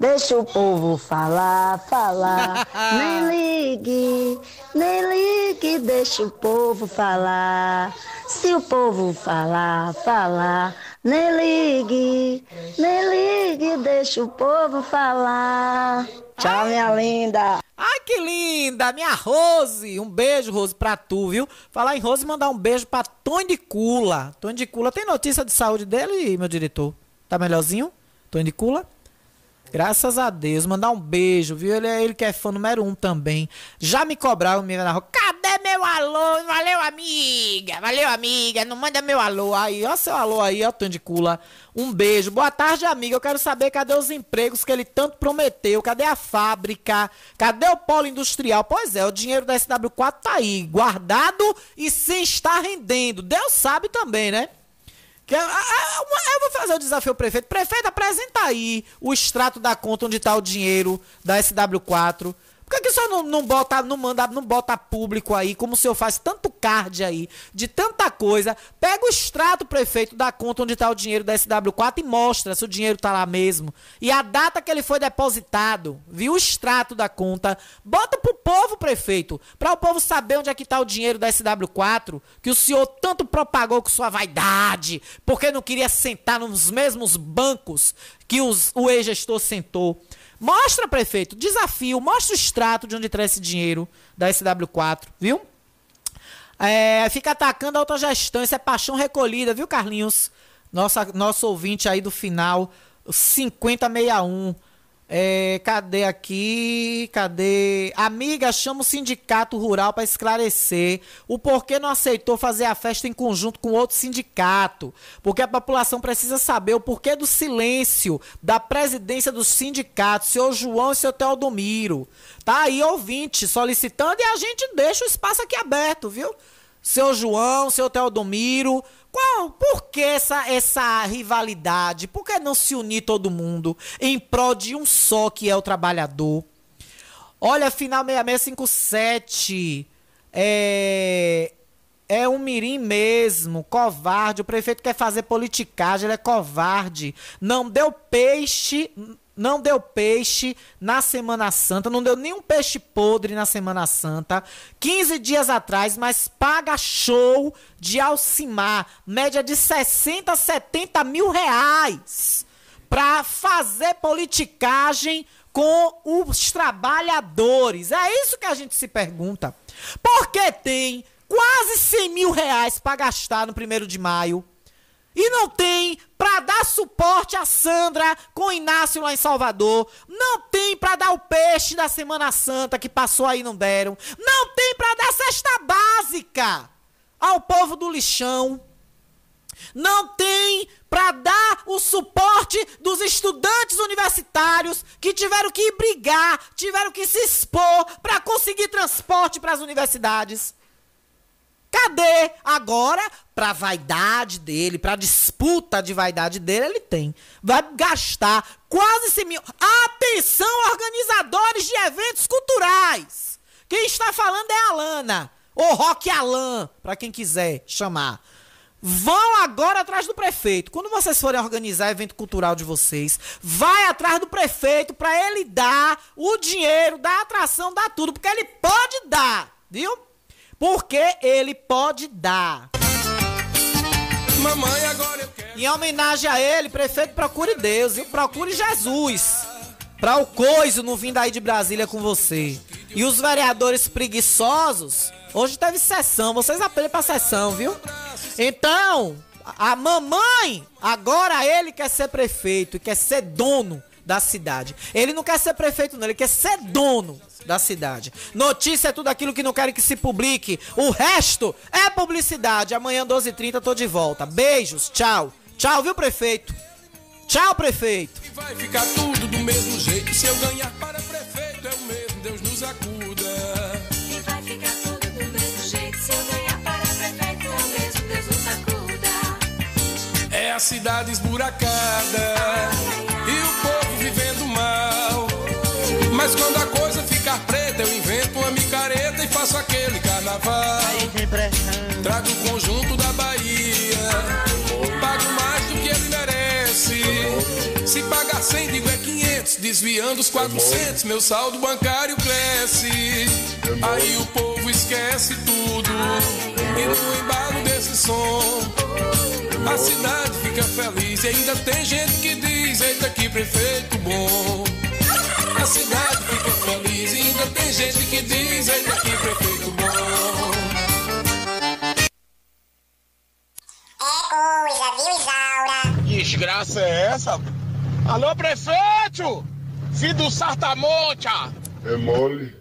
Deixa o povo falar, falar. nem ligue, nem ligue, deixa o povo falar. Se o povo falar, falar. Nem ligue, nem ligue, deixa o povo falar. Tchau, minha linda. Ai, que linda! Minha Rose! Um beijo, Rose, pra tu, viu? Falar em Rose, mandar um beijo pra Tony de Cula. Tony de Cula, tem notícia de saúde dele, meu diretor? Tá melhorzinho? Tony de Cula? Graças a Deus, mandar um beijo, viu? Ele, é- ele que é fã número um também. Já me cobraram, me na rua. Cadê meu alô? Valeu, amiga. Valeu, amiga. Não manda meu alô aí. Ó seu alô aí, ó, Tony de Cula. Um beijo. Boa tarde, amiga. Eu quero saber cadê os empregos que ele tanto prometeu. Cadê a fábrica? Cadê o polo industrial? Pois é, o dinheiro da SW4 tá aí, guardado e sem estar rendendo. Deus sabe também, né? Que eu, ah, ah, uma- eu vou fazer o desafio ao prefeito. Prefeito, apresenta aí o extrato da conta onde está o dinheiro da SW4. Por que, que senhor não, não bota, não manda, não bota público aí, como o senhor faz tanto card aí, de tanta coisa? Pega o extrato, prefeito, da conta onde está o dinheiro da SW4 e mostra se o dinheiro tá lá mesmo. E a data que ele foi depositado, viu o extrato da conta. Bota pro povo, prefeito, para o povo saber onde é que tá o dinheiro da SW4, que o senhor tanto propagou com sua vaidade, porque não queria sentar nos mesmos bancos que os, o ex-gestor sentou. Mostra, prefeito, desafio, mostra o extrato de onde traz esse dinheiro da SW4, viu? É, fica atacando a autogestão, isso é paixão recolhida, viu, Carlinhos? Nossa, nosso ouvinte aí do final, 5061. É, cadê aqui? Cadê? Amiga, chama o sindicato rural para esclarecer o porquê não aceitou fazer a festa em conjunto com outro sindicato. Porque a população precisa saber o porquê do silêncio da presidência do sindicato, seu João e seu Teodomiro. Tá aí, ouvinte, solicitando e a gente deixa o espaço aqui aberto, viu? Seu João, seu Teodomiro. Qual, por que essa, essa rivalidade? Por que não se unir todo mundo em prol de um só que é o trabalhador? Olha, final 6657. É. É um mirim mesmo, covarde. O prefeito quer fazer politicagem, ele é covarde. Não deu peixe não deu peixe na Semana Santa, não deu nenhum peixe podre na Semana Santa. 15 dias atrás, mas paga show de Alcimar, média de 60, 70 mil reais, para fazer politicagem com os trabalhadores. É isso que a gente se pergunta. Por que tem quase 100 mil reais para gastar no primeiro de maio? E não tem para dar suporte a Sandra com o Inácio lá em Salvador. Não tem para dar o peixe da Semana Santa que passou aí não deram. Não tem para dar cesta básica ao povo do lixão. Não tem para dar o suporte dos estudantes universitários que tiveram que brigar, tiveram que se expor para conseguir transporte para as universidades. Cadê? Agora, pra vaidade dele, pra disputa de vaidade dele, ele tem. Vai gastar quase 100 mil. Atenção, organizadores de eventos culturais! Quem está falando é a Alana, ou Rock Alan, pra quem quiser chamar. Vão agora atrás do prefeito. Quando vocês forem organizar evento cultural de vocês, vai atrás do prefeito para ele dar o dinheiro, dar atração, dar tudo, porque ele pode dar, viu? Porque ele pode dar. Mamãe, agora eu quero. Em homenagem a ele, prefeito, procure Deus, viu? Procure Jesus. Pra o coiso não vir daí de Brasília com você. E os vereadores preguiçosos, hoje teve sessão, vocês apelam pra sessão, viu? Então, a mamãe, agora ele quer ser prefeito e quer ser dono da cidade. Ele não quer ser prefeito, não, ele quer ser dono da cidade. Notícia é tudo aquilo que não querem que se publique. O resto é publicidade. Amanhã, 12h30, tô de volta. Beijos, tchau. Tchau, viu, prefeito? Tchau, prefeito. E vai ficar tudo do mesmo jeito. Se eu ganhar para prefeito, é o mesmo, Deus nos acuda. E vai ficar tudo do mesmo jeito. Se eu ganhar para prefeito, é o mesmo, Deus nos acuda. É a cidade esburacada. E o Mas quando a coisa ficar preta, eu invento uma micareta e faço aquele carnaval. Trago o conjunto da Bahia. Pago mais do que ele merece. Se pagar 100, digo é 500. Desviando os 400, meu saldo bancário cresce. Aí o povo esquece tudo. E no embalo desse som, a cidade fica feliz. E ainda tem gente que diz: Eita, que prefeito bom. A cidade fica feliz. E ainda tem gente que diz: Eita, que prefeito bom. É coisa, viu, Isaura? Que desgraça é essa? Alô, prefeito! Filho do Sartamonte! É mole.